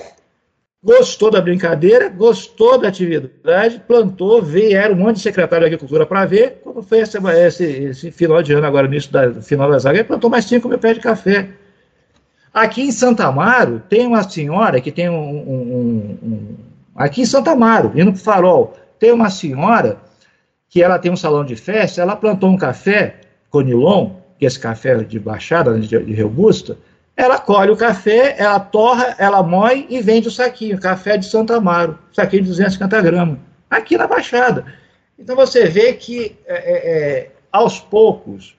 D: gostou da brincadeira, gostou da atividade, plantou, veio, era um monte de secretário de Agricultura para ver. Quando foi esse, esse, esse, final de ano, agora, início da final das águas, plantou mais 5 mil pés de café. Aqui em Santa Amaro, tem uma senhora que tem um. um, um aqui em Santa Amaro, indo para farol, tem uma senhora que ela tem um salão de festa, ela plantou um café, conilon, que é esse café de baixada, né, de, de robusta, ela colhe o café, ela torra, ela moe e vende o saquinho, café de Santa Amaro, saquinho de 250 gramas, aqui na Baixada. Então você vê que, é, é, é, aos poucos,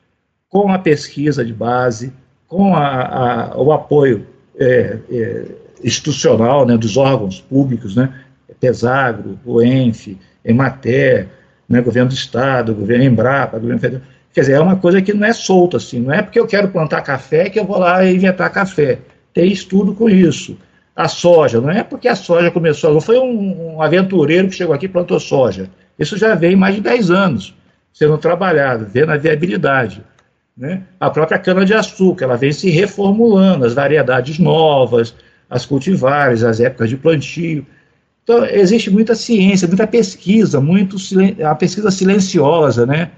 D: com a pesquisa de base, com a, a, o apoio é, é, institucional né, dos órgãos públicos, né, Pesagro, o ENF, Emater, né, governo do Estado, governo Embrapa, governo federal. Quer dizer, é uma coisa que não é solta assim, não é porque eu quero plantar café que eu vou lá inventar café. Tem estudo com isso. A soja, não é porque a soja começou, não foi um, um aventureiro que chegou aqui e plantou soja. Isso já vem mais de 10 anos sendo trabalhado, vendo a viabilidade. Né? A própria cana-de-açúcar, ela vem se reformulando, as variedades novas, as cultivares, as épocas de plantio. Então, existe muita ciência, muita pesquisa, muito a pesquisa silenciosa, né?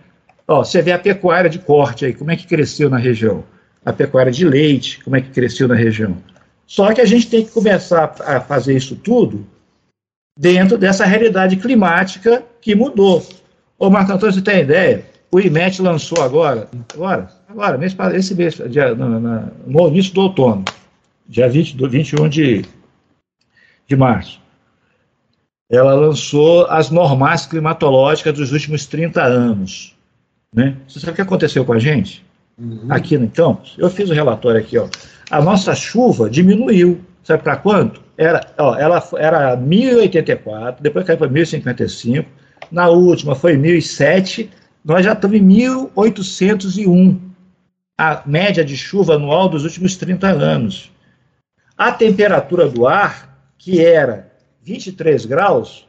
D: Ó, você vê a pecuária de corte aí, como é que cresceu na região. A pecuária de leite, como é que cresceu na região. Só que a gente tem que começar a fazer isso tudo dentro dessa realidade climática que mudou. Ô, Marco Antônio, você tem ideia? o IMET lançou agora, agora, agora mês, esse mês, dia, no, no, início do outono, dia 20, do 21 de, de março, ela lançou as normais climatológicas dos últimos 30 anos. Né? Você sabe o que aconteceu com a gente? Uhum. Aqui no Campos? Eu fiz o um relatório aqui, ó. A nossa chuva diminuiu. Sabe para quanto? Era, ó, ela era 1084, depois caiu para 1055, na última foi 1007 nós já estamos em 1801, a média de chuva anual dos últimos 30 anos. A temperatura do ar, que era 23 graus,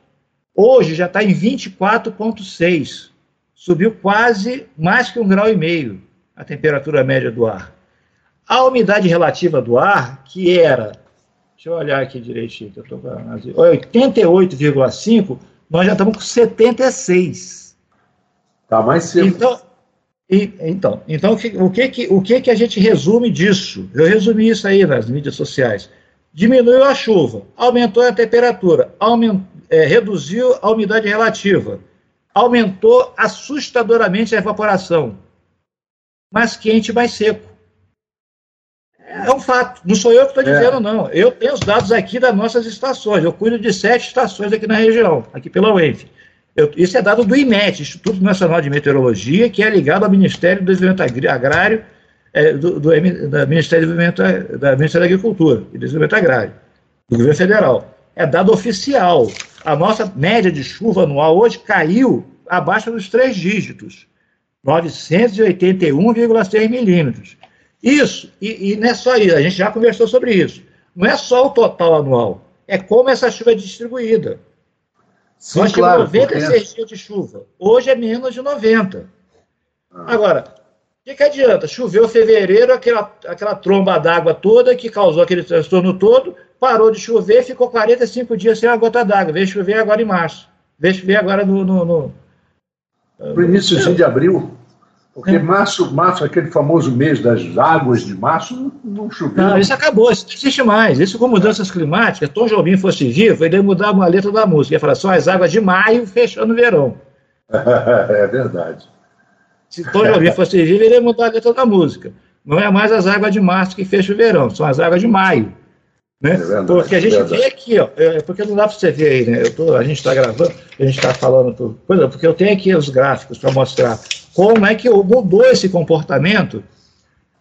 D: hoje já está em 24,6. Subiu quase mais que um grau e meio a temperatura média do ar. A umidade relativa do ar, que era, deixa eu olhar aqui direitinho, que eu estou 88,5, nós já estamos com 76.
A: Tá mais cedo.
D: Então, e, então, então o, que, o, que, o que, que a gente resume disso? Eu resumi isso aí nas mídias sociais. Diminuiu a chuva, aumentou a temperatura, aument, é, reduziu a umidade relativa, aumentou assustadoramente a evaporação. Mais quente, mais seco. É um fato. Não sou eu que estou é. dizendo, não. Eu tenho os dados aqui das nossas estações. Eu cuido de sete estações aqui na região, aqui pela UENF. Eu, isso é dado do IMET, Instituto Nacional de Meteorologia, que é ligado ao Ministério do Desenvolvimento Agrário, é, do, do, da Ministério, do da Ministério da Agricultura e Desenvolvimento Agrário, do governo federal. É dado oficial. A nossa média de chuva anual hoje caiu abaixo dos três dígitos, 981,6 milímetros. Isso, e, e não é só isso, a gente já conversou sobre isso. Não é só o total anual, é como essa chuva é distribuída. Sim, Nós claro, tínhamos 96 porque... dias de chuva. Hoje é menos de 90. Ah. Agora, o que, que adianta? Choveu fevereiro, aquela, aquela tromba d'água toda que causou aquele transtorno todo, parou de chover, ficou 45 dias sem a gota d'água. Veio chover agora em março. Veio chover agora no. no, no,
A: no início de abril. Porque é. março, março, aquele famoso mês das águas de março, não choveu.
D: Não, isso acabou, isso não existe mais. Isso com mudanças climáticas, Tom Jobim fosse vivo, ele ia mudar uma letra da música. Ia falar só as águas de maio fechando o verão.
A: é verdade.
D: Se Tom Jobim fosse vivo, ele ia mudar a letra da música. Não é mais as águas de março que fecham o verão, são as águas de maio. Né? É verdade, porque a gente é vê aqui, ó, é, porque não dá para você ver aí, né? Tô, a gente está gravando, a gente está falando, tudo. porque eu tenho aqui os gráficos para mostrar como é que mudou esse comportamento.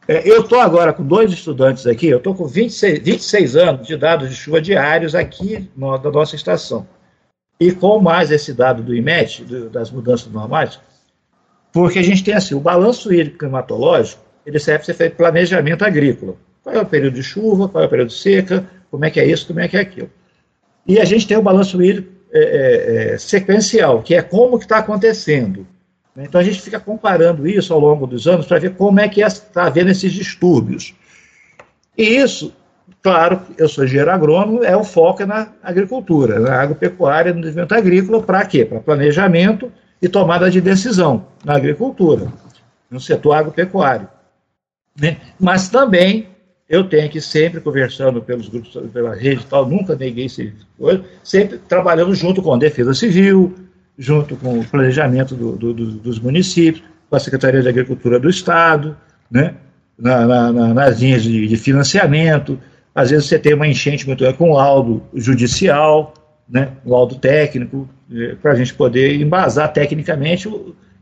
D: É, eu estou agora com dois estudantes aqui, eu estou com 26, 26 anos de dados de chuva diários aqui no, da nossa estação. E com mais esse dado do IMET, do, das mudanças normais, porque a gente tem assim, o balanço hídrico climatológico, ele serve para ser feito planejamento agrícola. Qual é o período de chuva, qual é o período de seca, como é que é isso, como é que é aquilo. E a gente tem o balanço hídrico é, é, é sequencial, que é como que está acontecendo. Então a gente fica comparando isso ao longo dos anos para ver como é que está havendo esses distúrbios. E isso, claro, eu sou engenheiro agrônomo, é o foco na agricultura, na agropecuária, no desenvolvimento agrícola, para quê? Para planejamento e tomada de decisão na agricultura, no setor agropecuário. Né? Mas também eu tenho que sempre conversando pelos grupos, pela rede e tal, nunca neguei esse sempre trabalhando junto com a Defesa Civil, junto com o planejamento do, do, do, dos municípios, com a Secretaria de Agricultura do Estado, né, na, na, na, nas linhas de, de, financiamento. Às vezes você tem uma enchente muito grande com laudo judicial, né, laudo técnico, é, para a gente poder embasar tecnicamente,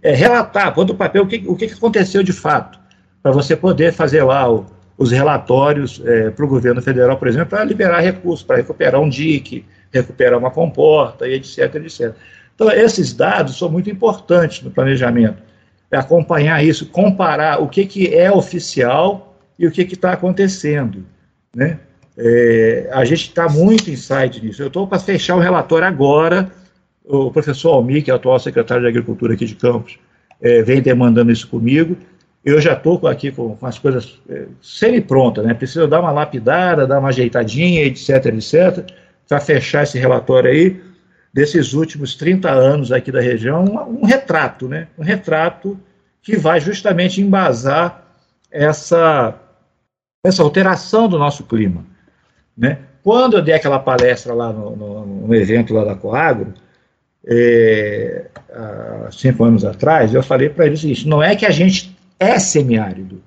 D: é, relatar, pôr do papel o que, o que aconteceu de fato, para você poder fazer lá o, os relatórios é, para o governo federal, por exemplo, para liberar recursos, para recuperar um dique, recuperar uma comporta, e etc, etc. Então, esses dados são muito importantes no planejamento. É acompanhar isso, comparar o que, que é oficial e o que está acontecendo. Né? É, a gente está muito insight nisso. Eu estou para fechar o relatório agora. O professor Almir, que é o atual secretário de Agricultura aqui de Campos, é, vem demandando isso comigo. Eu já estou aqui com, as coisas é, semi-prontas, né? Precisa dar uma lapidada, dar uma ajeitadinha, etc, etc, para fechar esse relatório aí desses últimos 30 anos aqui da região, um, um retrato, né? Um retrato que vai justamente embasar essa, essa alteração do nosso clima. Né? Quando eu dei aquela palestra lá no, no, no evento lá da Coagro, é, há cinco anos atrás, eu falei para eles isso: não é que a gente é semiárido,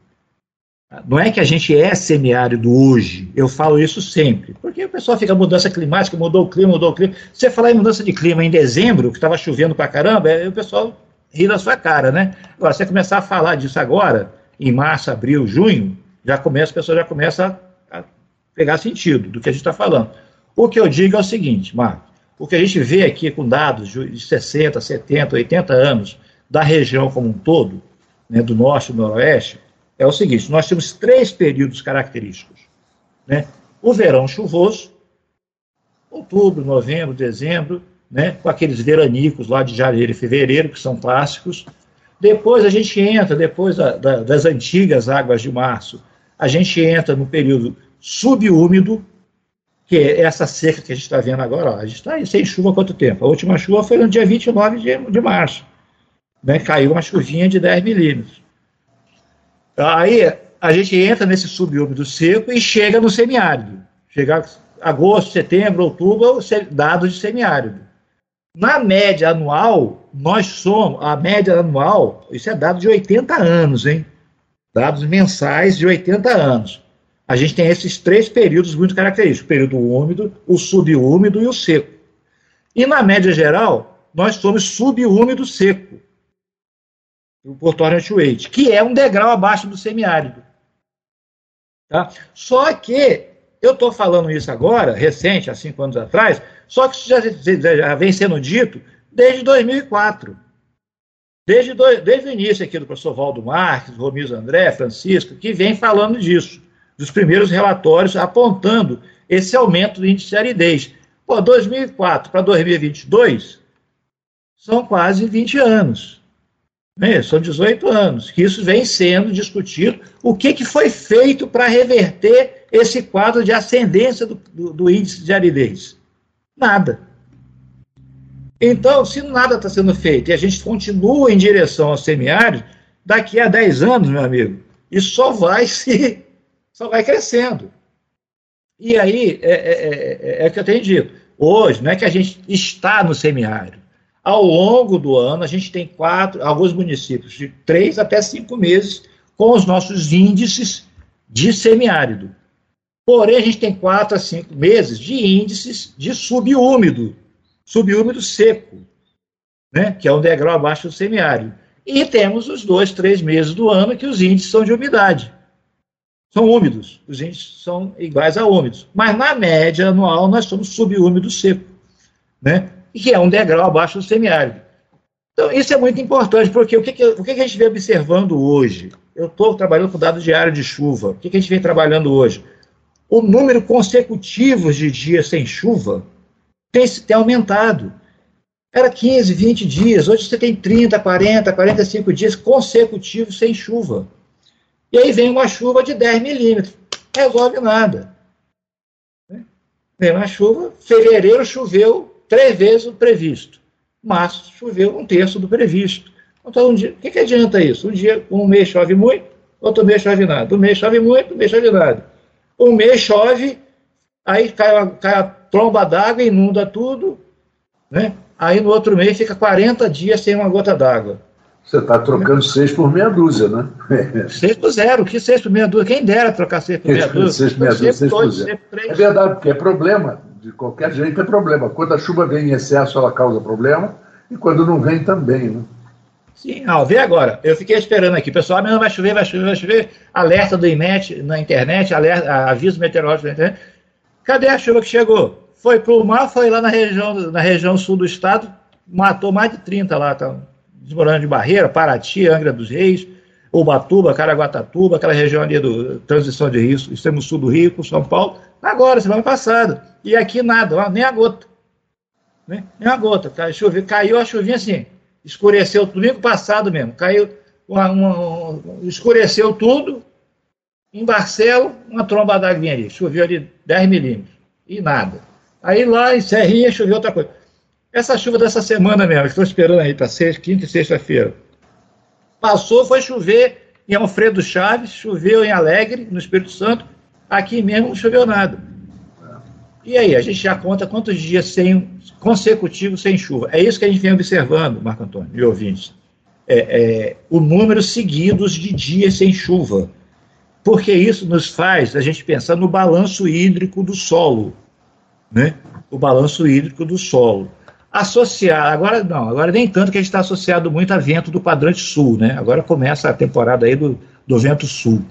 D: não é que a gente é semiárido hoje, eu falo isso sempre, porque o pessoal fica mudança climática, mudou o clima, mudou o clima. Você falar em mudança de clima em dezembro, que estava chovendo pra caramba, o pessoal ri da sua cara, né? Agora, você começar a falar disso agora, em março, abril, junho, já começa, a pessoa já começa a pegar sentido do que a gente está falando. O que eu digo é o seguinte, Marco, o que a gente vê aqui com dados de 60, 70, 80 anos da região como um todo, né, do norte e do noroeste, é o seguinte: nós temos três períodos característicos. Né? O verão chuvoso, outubro, novembro, dezembro, né? com aqueles veranicos lá de janeiro e fevereiro, que são clássicos. Depois a gente entra, depois da, da, das antigas águas de março, a gente entra no período subúmido, que é essa seca que a gente está vendo agora. Ó, a gente está sem chuva há quanto tempo? A última chuva foi no dia 29 de, de março. Né? Caiu uma chuvinha de 10 milímetros. Aí a gente entra nesse subúmido seco e chega no semiárido. Chega agosto, setembro, outubro, dados de semiárido. Na média anual, nós somos, a média anual, isso é dado de 80 anos, hein? Dados mensais de 80 anos. A gente tem esses três períodos muito característicos: o período úmido, o subúmido e o seco. E na média geral, nós somos subúmido seco, por torrent weight, que é um degrau abaixo do semiárido. Tá? Só que eu estou falando isso agora, recente, há cinco anos atrás, só que isso já, já vem sendo dito desde 2004. Desde, do, desde o início aqui do professor Valdo Marques, Romiso André, Francisco, que vem falando disso, dos primeiros relatórios apontando esse aumento do índice de aridez. Pô, 2004 para 2022 são quase 20 anos. Né? São 18 anos que isso vem sendo discutido. O que, que foi feito para reverter esse quadro de ascendência do, do, do índice de aridez? Nada. Então, se nada está sendo feito e a gente continua em direção ao semiárido, daqui a 10 anos, meu amigo, isso só vai se só vai crescendo. E aí é, é, é, é, o que eu tenho dito. Hoje, não é que a gente está no semiárido. Ao longo do ano, a gente tem quatro, alguns municípios, de três até cinco meses, com os nossos índices de semiárido. Porém, a gente tem quatro a cinco meses de índices de subúmido, subúmido seco, né, que é um degrau abaixo do semiárido. E temos os dois, três meses do ano que os índices são de umidade. São úmidos, os índices são iguais a úmidos. Mas, na média anual, nós somos subúmido seco. Né? E que é um degrau abaixo do semiárido. Então, isso é muito importante, porque o que, que, o que, que a gente vem observando hoje? Eu estou trabalhando com dados diários de chuva. O que, que a gente vem trabalhando hoje? O número consecutivo de dias sem chuva tem, tem aumentado. Era 15, 20 dias, hoje você tem 30, 40, 45 dias consecutivos sem chuva. E aí vem uma chuva de 10 milímetros. Resolve nada. Vem uma chuva, fevereiro choveu três vezes o previsto. Março choveu um terço do previsto. Então, um dia, o que, que adianta isso? Um dia, um mês chove muito, outro mês chove nada. Um mês chove muito, um mês chove nada. Um mês chove, aí cai, a, cai a tromba d'água, inunda tudo, né? Aí no outro mês fica 40 dias sem uma gota d'água.
A: Você está trocando seis por meia dúzia, né?
D: seis por zero. Que seis por meia dúzia? Quem dera trocar seis por meia dúzia?
A: seis por meia dúzia, seis por zero. É verdade, porque é problema de qualquer jeito é problema. Quando a chuva vem em excesso, ela causa problema, e quando não vem, também. Né?
D: Sim, não, vê agora. Eu fiquei esperando aqui. Pessoal, amanhã vai chover, vai chover, vai chover. Alerta do IMET na internet, alerta, aviso meteorológico na internet. Cadê a chuva que chegou? Foi para o mar, foi lá na região, na região sul do estado, matou mais de 30 lá, tá? desmoronando de Barreira, Paraty, Angra dos Reis, Ubatuba, Caraguatatuba, aquela região ali do transição de Rio, extremo sul do Rio, com São Paulo, agora, semana passada. E aqui nada, nem a gota. Né? Nem a gota. Choveu, caiu a chuvinha assim, escureceu domingo passado mesmo, caiu, uma, uma, escureceu tudo, em Barcelo, uma tromba d'água ali, choveu ali 10 milímetros, e nada. Aí lá em Serrinha choveu outra coisa. Essa chuva dessa semana mesmo, estou esperando aí para sexta, quinta e sexta-feira. Passou, foi chover em Alfredo Chaves, choveu em Alegre, no Espírito Santo, aqui mesmo não choveu nada. E aí, a gente já conta quantos dias sem, consecutivos sem chuva. É isso que a gente vem observando, Marco Antônio e ouvintes. É, é, o número seguidos de dias sem chuva. Porque isso nos faz a gente pensar no balanço hídrico do solo. Né? O balanço hídrico do solo. Associar, agora não, agora nem tanto que a gente está associado muito a vento do quadrante sul, né? Agora começa a temporada aí do, do vento sul,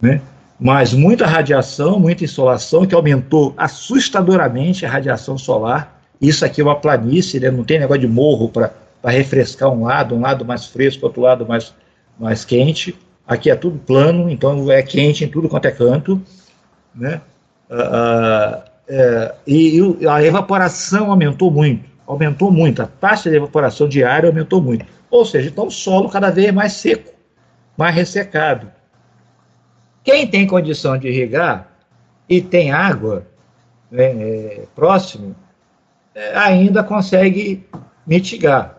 D: né? mas muita radiação, muita insolação, que aumentou assustadoramente a radiação solar. Isso aqui é uma planície, né? não tem negócio de morro para refrescar um lado, um lado mais fresco, outro lado mais, mais quente. Aqui é tudo plano, então é quente em tudo quanto é canto. Né? Uh, uh, e, e a evaporação aumentou muito, aumentou muito, a taxa de evaporação diária aumentou muito. Ou seja, então o solo cada vez mais seco, mais ressecado. Quem tem condição de irrigar e tem água né, é, próximo, é, ainda consegue mitigar,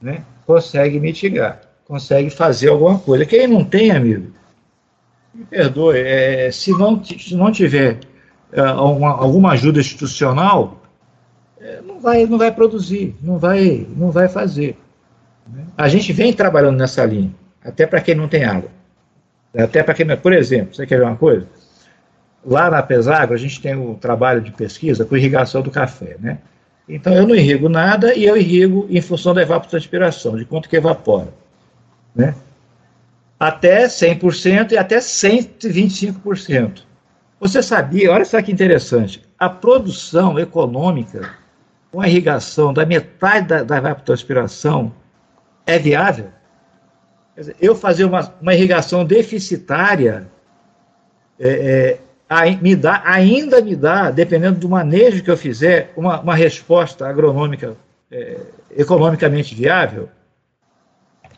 D: né? consegue mitigar, consegue fazer alguma coisa. Quem não tem, amigo, me perdoe, é, se, não, se não tiver é, alguma, alguma ajuda institucional, é, não, vai, não vai produzir, não vai, não vai fazer. Né? A gente vem trabalhando nessa linha, até para quem não tem água. Até para quem, por exemplo, você quer ver uma coisa? Lá na Pesagro, a gente tem um trabalho de pesquisa com irrigação do café, né? Então eu não irrigo nada e eu irrigo em função da evapotranspiração, de quanto que evapora. Né? Até 100% e até 125%. Você sabia, olha só que interessante, a produção econômica com a irrigação da metade da, da evapotranspiração é viável? Dizer, eu fazer uma, uma irrigação deficitária é, é, me dá, ainda me dá, dependendo do manejo que eu fizer, uma, uma resposta agronômica é, economicamente viável?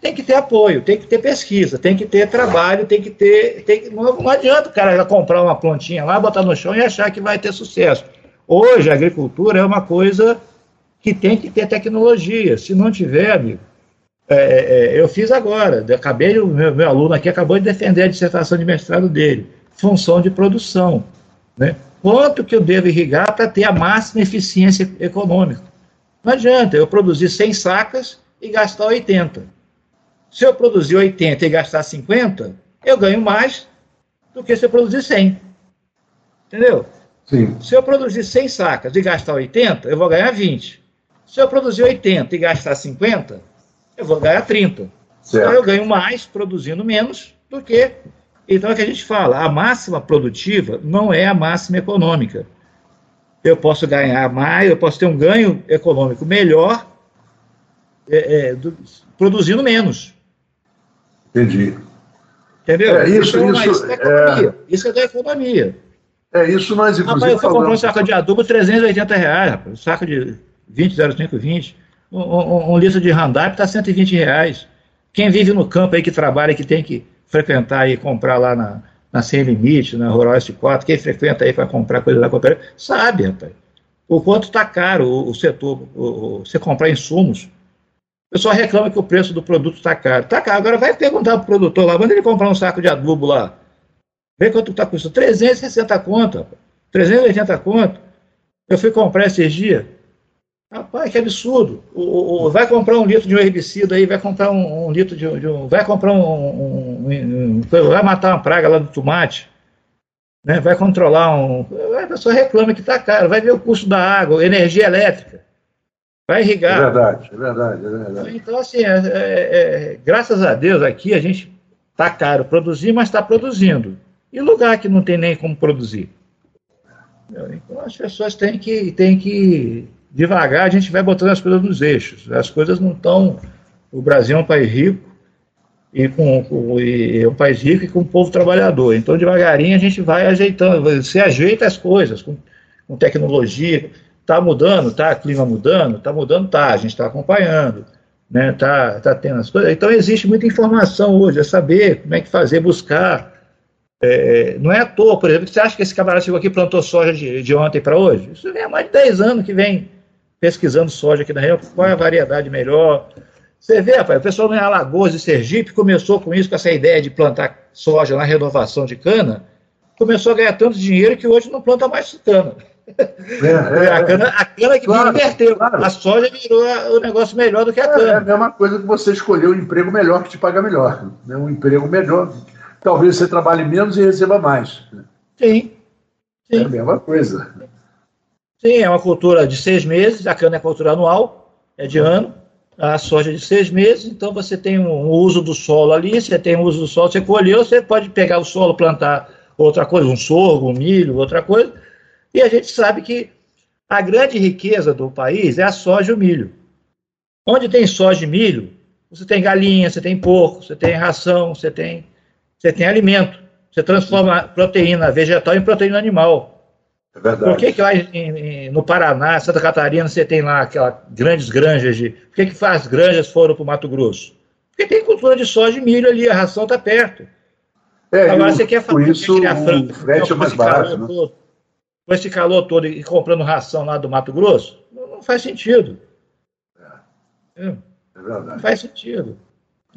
D: Tem que ter apoio, tem que ter pesquisa, tem que ter trabalho, tem que ter. Tem que, não, não adianta o cara comprar uma plantinha lá, botar no chão e achar que vai ter sucesso. Hoje a agricultura é uma coisa que tem que ter tecnologia. Se não tiver, amigo, é, é, é eu fiz agora. Acabei, o meu, meu, aluno aqui acabou de defender a dissertação de mestrado dele. Função de produção. Né? Quanto que eu devo irrigar para ter a máxima eficiência econômica? Não adianta eu produzir 100 sacas e gastar 80. Se eu produzir 80 e gastar 50, eu ganho mais do que se eu produzir 100. Entendeu? Sim. Se eu produzir 100 sacas e gastar 80, eu vou ganhar 20. Se eu produzir 80 e gastar 50, eu vou ganhar 30. Certo. Então eu ganho mais produzindo menos do que. Então é o que a gente fala: a máxima produtiva não é a máxima econômica. Eu posso ganhar mais, eu posso ter um ganho econômico melhor é, é, do, produzindo menos.
A: Entendi.
D: Entendeu?
A: É, isso,
D: então,
A: isso,
D: é economia. É... Isso é da economia.
A: É isso nós, inclusive,
D: Rapaz, eu fui comprar um saco de adubo 380 reais, rapaz. Um saco de 20, 05, 20. Um, um, um litro de Randap está 120 reais. Quem vive no campo aí, que trabalha, que tem que frequentar e comprar lá na, na Sem Limite, na Rural S4, quem frequenta aí para comprar coisa lá, comprar, sabe, rapaz, o quanto está caro o, o setor, o, o, você comprar insumos o pessoal reclama que o preço do produto está caro. Está caro. Agora vai perguntar para o produtor lá, manda ele comprar um saco de adubo lá. Vê quanto está custando. 360 conto, 380 conto. Eu fui comprar esses dias. Rapaz, que absurdo. O, o, vai comprar um litro de um herbicida aí, vai comprar um, um litro de, de, um. Vai comprar um, um, Vai matar uma praga lá do tomate. Né? Vai controlar um. A pessoa reclama que está caro. Vai ver o custo da água, energia elétrica. Vai irrigar.
A: É verdade, é verdade, é verdade.
D: Então, assim, é, é, é, graças a Deus aqui a gente está caro produzir, mas está produzindo. E lugar que não tem nem como produzir? Então as pessoas têm que, têm que devagar, a gente vai botando as coisas nos eixos. As coisas não estão. O Brasil é um país rico, e, com, com, e é um país rico e com um povo trabalhador. Então, devagarinho, a gente vai ajeitando, você ajeita as coisas com, com tecnologia. Está mudando, tá? Clima mudando, está mudando, tá? A gente está acompanhando, né? Tá, tá tendo as coisas. Então existe muita informação hoje, é saber como é que fazer, buscar. É, não é à toa, por exemplo, você acha que esse camarada chegou aqui e plantou soja de, de ontem para hoje? Isso vem há mais de 10 anos que vem pesquisando soja aqui na região, qual é a variedade melhor. Você vê, rapaz, o pessoal em Alagoas e Sergipe começou com isso, com essa ideia de plantar soja na renovação de cana, começou a ganhar tanto dinheiro que hoje não planta mais cana. É, é, a, cana, a cana que claro, inverteu. Claro. A soja virou o negócio melhor do que a é, cana. É
A: a mesma coisa que você escolher um emprego melhor que te paga melhor. Né? Um emprego melhor. Talvez você trabalhe menos e receba mais.
D: Sim.
A: Sim. É a mesma coisa.
D: Sim, é uma cultura de seis meses, a cana é cultura anual, é de ano, a soja de seis meses, então você tem um uso do solo ali, você tem um uso do solo, você colheu, você pode pegar o solo, plantar outra coisa, um sorgo, um milho, outra coisa, e a gente sabe que a grande riqueza do país é a soja e o milho. Onde tem soja e milho, você tem galinha, você tem porco, você tem ração, você tem, você tem alimento. Você transforma proteína vegetal em proteína animal.
A: É verdade.
D: Por que, que lá em, no Paraná, Santa Catarina, você tem lá aquelas grandes granjas de. Por que, que as granjas foram para o Mato Grosso? Porque tem cultura de soja e milho ali, a ração está perto.
A: É, Agora você quer fazer isso, criar frango, o frete é mais barato. Né?
D: com esse calor todo e comprando ração lá do Mato Grosso, não, não faz sentido.
A: É, é verdade.
D: Não faz sentido.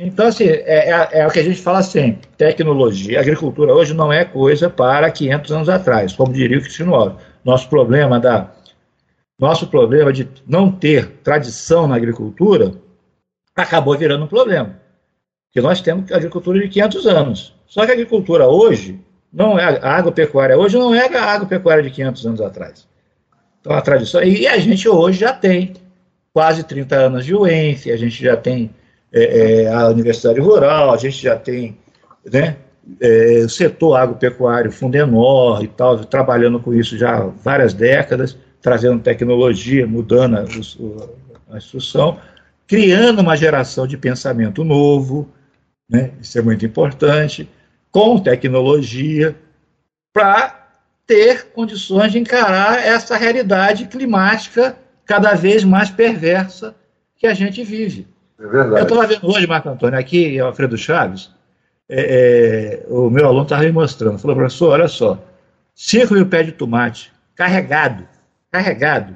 D: Então, assim, é, é, é, o que a gente fala sempre: tecnologia, agricultura hoje não é coisa para 500 anos atrás, como diria o Cristiano Alves. Nosso problema da. Nosso problema de não ter tradição na agricultura acabou virando um problema. Porque nós temos agricultura de 500 anos. Só que a agricultura hoje não é a agropecuária hoje não é a agropecuária de 500 anos atrás. Então, a tradição. E a gente hoje já tem quase 30 anos de UENF, a gente já tem é, é, a Universidade Rural, a gente já tem né, é, o setor agropecuário Fundenor e tal, trabalhando com isso já há várias décadas, trazendo tecnologia, mudando a, a instrução, criando uma geração de pensamento novo, né, isso é muito importante, com tecnologia, para ter condições de encarar essa realidade climática cada vez mais perversa que a gente vive. É verdade. Eu estava vendo hoje, Marco Antônio, aqui, Alfredo Chaves, é, é, o meu aluno estava me mostrando, falou, professor, olha só, 5 mil pés de tomate, carregado, carregado,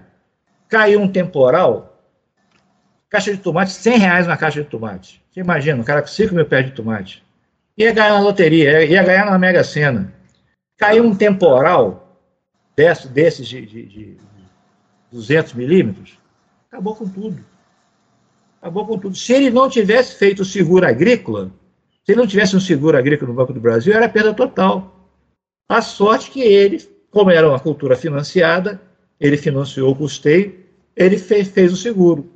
D: caiu um temporal, caixa de tomate, 100 reais uma caixa de tomate. Você imagina, um cara com 5 mil pés de tomate. Ia ganhar na loteria, ia ganhar na Mega Sena. Caiu um temporal desse, desses de, de, de 200 milímetros, acabou com tudo. Acabou com tudo. Se ele não tivesse feito o seguro agrícola, se ele não tivesse um seguro agrícola no Banco do Brasil, era perda total. A sorte que ele, como era uma cultura financiada, ele financiou o custeio, ele fez, fez o seguro.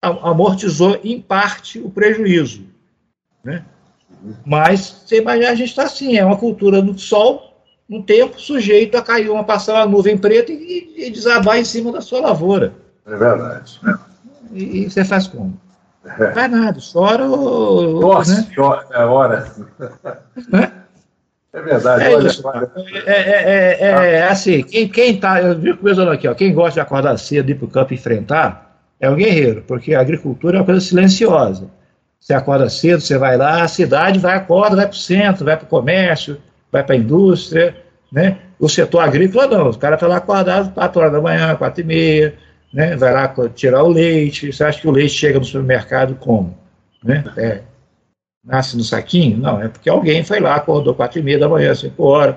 D: Amortizou, em parte, o prejuízo. Né? Mas, você imagina, a gente está assim, é uma cultura no sol, um tempo sujeito a cair uma, passar uma nuvem preta e, e desabar em cima da sua lavoura.
A: É verdade.
D: E, e você faz como? É. Não faz nada, chora ou.
A: Nossa, né? chora, é hora. É verdade, é
D: olha, isso, é, é, é, é, assim, quem, quem tá, eu vi começando aqui, ó, quem gosta de acordar cedo e ir para o campo enfrentar é um guerreiro, porque a agricultura é uma coisa silenciosa. Você acorda cedo, você vai lá, a cidade vai, acorda, vai para o centro, vai para o comércio, vai para a indústria, né? O setor agrícola não, o cara está lá acordado 4 horas da manhã, 4 e meia, né? vai lá tirar o leite, você acha que o leite chega no supermercado como? Né? É, nasce no saquinho? Não, é porque alguém foi lá, acordou 4 e meia da manhã, 5 horas,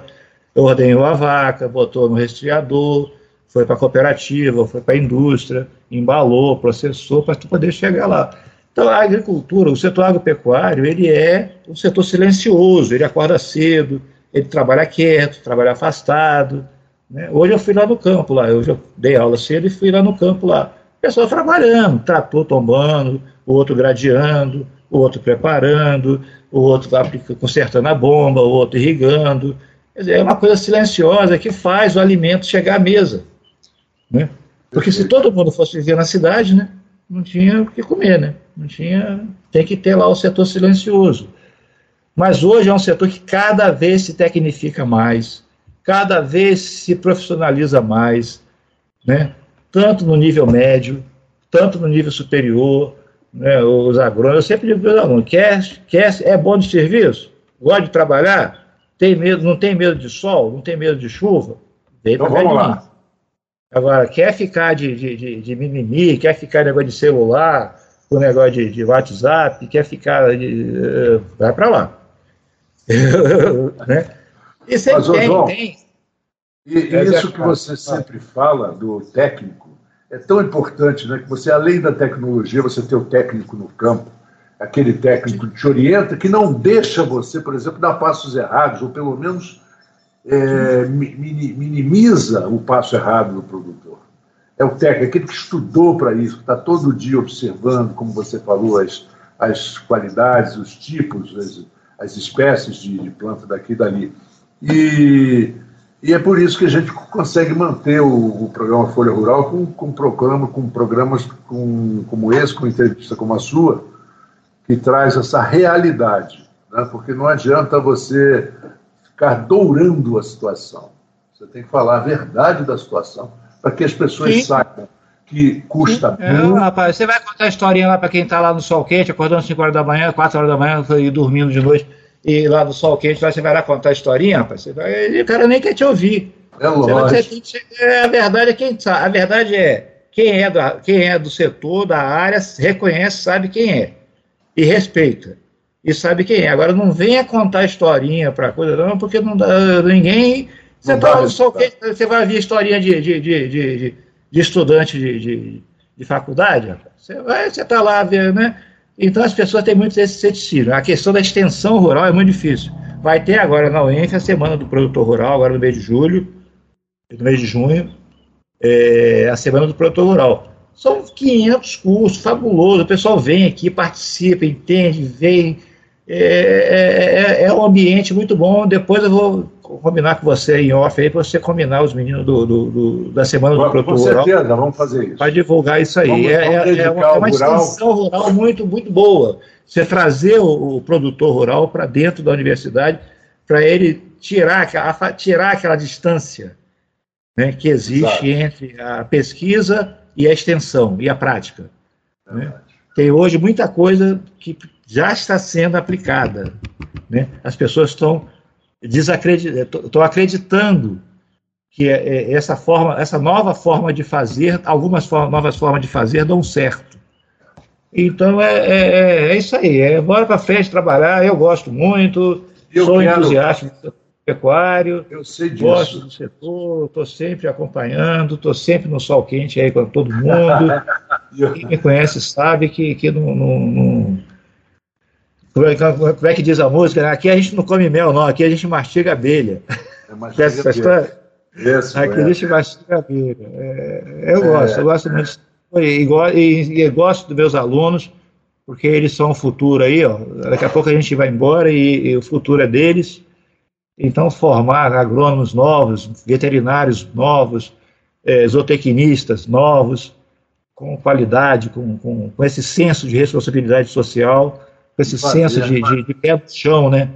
D: ordenhou a vaca, botou no resfriador, foi para a cooperativa, foi para a indústria, embalou, processou para poder chegar lá. Então, a agricultura, o setor agropecuário, ele é um setor silencioso, ele acorda cedo, ele trabalha quieto, trabalha afastado. Né? Hoje eu fui lá no campo, lá, hoje eu dei aula cedo e fui lá no campo lá. Pessoal trabalhando, trator tombando, o outro gradeando, o outro preparando, o outro consertando a bomba, o outro irrigando. Dizer, é uma coisa silenciosa que faz o alimento chegar à mesa. Né? Porque se todo mundo fosse viver na cidade, né, não tinha o que comer, né? Não tinha. Tem que ter lá o setor silencioso. Mas hoje é um setor que cada vez se tecnifica mais, cada vez se profissionaliza mais, né? tanto no nível médio, tanto no nível superior, né? os agrônomos, eu sempre digo para os alunos, quer, quer, é bom de serviço? Gosta de trabalhar? Tem medo, não tem medo de sol? Não tem medo de chuva?
A: Vem então vamos lá.
D: Agora, quer ficar de, de, de, de mimimi, quer ficar negócio de celular, com negócio de, de WhatsApp, quer ficar. De, uh, vai para lá. né?
A: Sempre Mas, tem, João, tem. E, e isso que você sempre fala do técnico é tão importante, né? Que você, além da tecnologia, você tem o técnico no campo, aquele técnico que te orienta, que não deixa você, por exemplo, dar passos errados, ou pelo menos é, minimiza o passo errado do produtor. É o técnico, aquele que estudou para isso, que está todo dia observando, como você falou, as, as qualidades, os tipos, as, as espécies de, de planta daqui e dali. E, e é por isso que a gente consegue manter o, o programa Folha Rural com, com, programa, com programas com, como esse, com entrevista como a sua, que traz essa realidade. Né? Porque não adianta você ficar dourando a situação. Você tem que falar a verdade da situação para que as pessoas Sim. saibam que custa
D: Sim. muito. É, rapaz, você vai contar a historinha lá para quem está lá no sol quente, acordando às 5 horas da manhã, 4 horas da manhã, e dormindo de noite, e lá no sol quente, lá você vai lá contar a historinha, rapaz, você vai, o cara nem quer te ouvir.
A: É lógico.
D: Você, é, a verdade é quem sabe. A verdade é quem é, do, quem é do setor, da área, reconhece, sabe quem é. E respeita. E sabe quem é. Agora não venha contar historinha para coisa, não, porque não dá, ninguém. Você, não tá, sol quente, você vai ver historinha de, de, de, de de estudante de, de, de faculdade, você vai, você está lá vendo, né? Então as pessoas têm muito esse ceticismo. A questão da extensão rural é muito difícil. Vai ter agora na UENF a semana do produtor rural, agora no mês de julho, no mês de junho. é, a Semana do Produtor Rural. São 500 cursos, fabuloso. O pessoal vem aqui, participa, entende, vem. É, é, é, é um ambiente muito bom. Depois eu vou combinar com você em off aí, para você combinar os meninos do, do, do da Semana do Produtor
A: Rural. Com certeza, vamos fazer isso.
D: Para divulgar isso aí. Vamos, é, vamos é, é, uma, é uma extensão rural muito, muito boa. Você trazer o, o produtor rural para dentro da universidade, para ele tirar, tirar aquela distância né, que existe Exato. entre a pesquisa e a extensão e a prática. Né? Tem hoje muita coisa que já está sendo aplicada. Né? As pessoas estão estão acreditando que é, é, essa forma, essa nova forma de fazer, algumas formas, novas formas de fazer dão certo. Então é, é, é, é isso aí, é bora para frente trabalhar, eu gosto muito, eu sou quero... entusiasta pecuário,
A: eu sei disso.
D: gosto do setor, estou sempre acompanhando, estou sempre no sol quente aí com todo mundo. Quem me conhece sabe que, que não, não, não... Como, é, como, é, que diz a música? Aqui a gente não come mel, não, aqui a gente mastiga abelha. É essa história? Isso, aqui é. a gente mastiga abelha. É, eu gosto, eu gosto muito e, e, e, gosto dos meus alunos, porque eles são o futuro aí, ó. Daqui a pouco a gente vai embora e, e o futuro é deles. Então, formar agrônomos novos, veterinários novos, é, zootecnistas novos, com qualidade, com, com, com, esse senso de responsabilidade social, com esse fazer, senso de, de, de, pé no chão, né?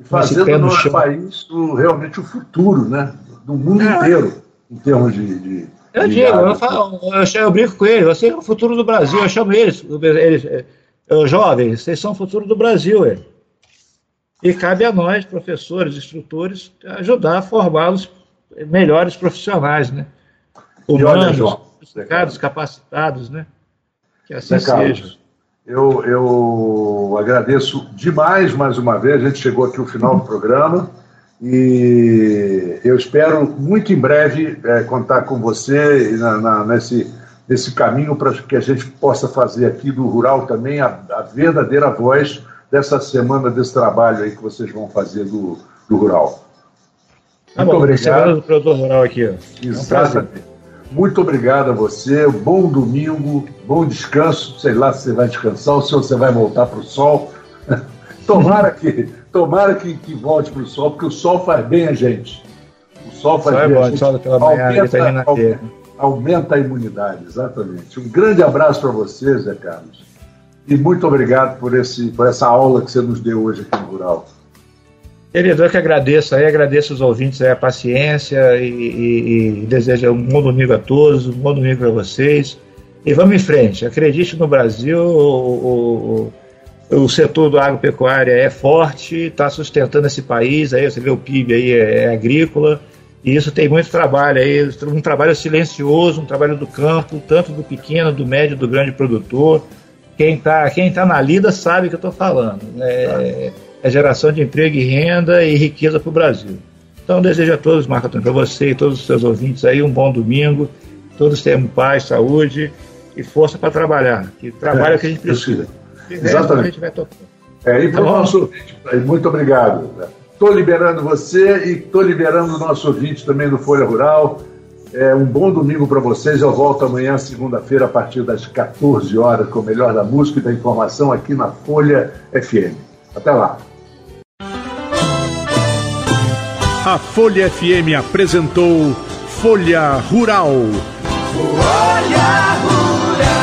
A: E fazendo do nosso chão. país o, realmente o futuro, né? Do mundo é. inteiro, em termos de. de
D: eu digo, eu, falo, eu, eu, brinco com eles, você é o futuro do Brasil, eu chamo eles, eles é, jovens, vocês são o futuro do Brasil, é. E cabe a nós, professores, instrutores, ajudar a formá-los melhores profissionais, né? Humanos, qualificados, capacitados, né?
A: Que assim seja. Eu, eu agradeço demais mais uma vez. A gente chegou aqui ao final do programa e eu espero muito em breve é, contar com você na, na, nesse, nesse caminho para que a gente possa fazer aqui do Rural também a, a verdadeira voz dessa semana, desse trabalho aí que vocês vão fazer do, do Rural.
D: Tá Muito bom, obrigado. Semana do produtor rural aqui.
A: Exatamente. É um Muito obrigado a você. Bom domingo, bom descanso. Sei lá se você vai descansar ou se você vai voltar para o sol. tomara que, tomara que, que volte para o sol, porque o sol faz bem a gente. O sol faz sol é bem é bom, a gente. Sol pela manhã, aumenta, aumenta, aumenta a imunidade, exatamente. Um grande abraço para você, Zé Carlos. E muito obrigado por, esse, por essa aula que você nos deu hoje aqui no Rural.
D: Querido, eu que agradeço aí, agradeço os ouvintes aí a paciência e, e, e desejo um bom domingo a todos, um bom domingo para vocês. E vamos em frente. Acredite no Brasil, o, o, o setor do agropecuária é forte, está sustentando esse país. Aí você vê o PIB aí é, é agrícola. E isso tem muito trabalho aí, um trabalho silencioso, um trabalho do campo, tanto do pequeno, do médio, do grande produtor. Quem está quem tá na lida sabe o que eu estou falando. É, é, geração de emprego e renda e riqueza para o Brasil. Então, desejo a todos, Marco Antônio, para você e todos os seus ouvintes aí, um bom domingo. Todos tenham paz, saúde e força para trabalhar. Que trabalho é, que a gente precisa.
A: Exatamente. A gente vai. É, e para o tá nosso ouvinte, muito obrigado. Estou liberando você e estou liberando o nosso ouvinte também do Folha Rural. É, um bom domingo para vocês. Eu volto amanhã, segunda-feira, a partir das 14 horas, com o melhor da música e da informação aqui na Folha FM. Até lá.
E: A Folha FM apresentou Folha Rural. Folha Rural.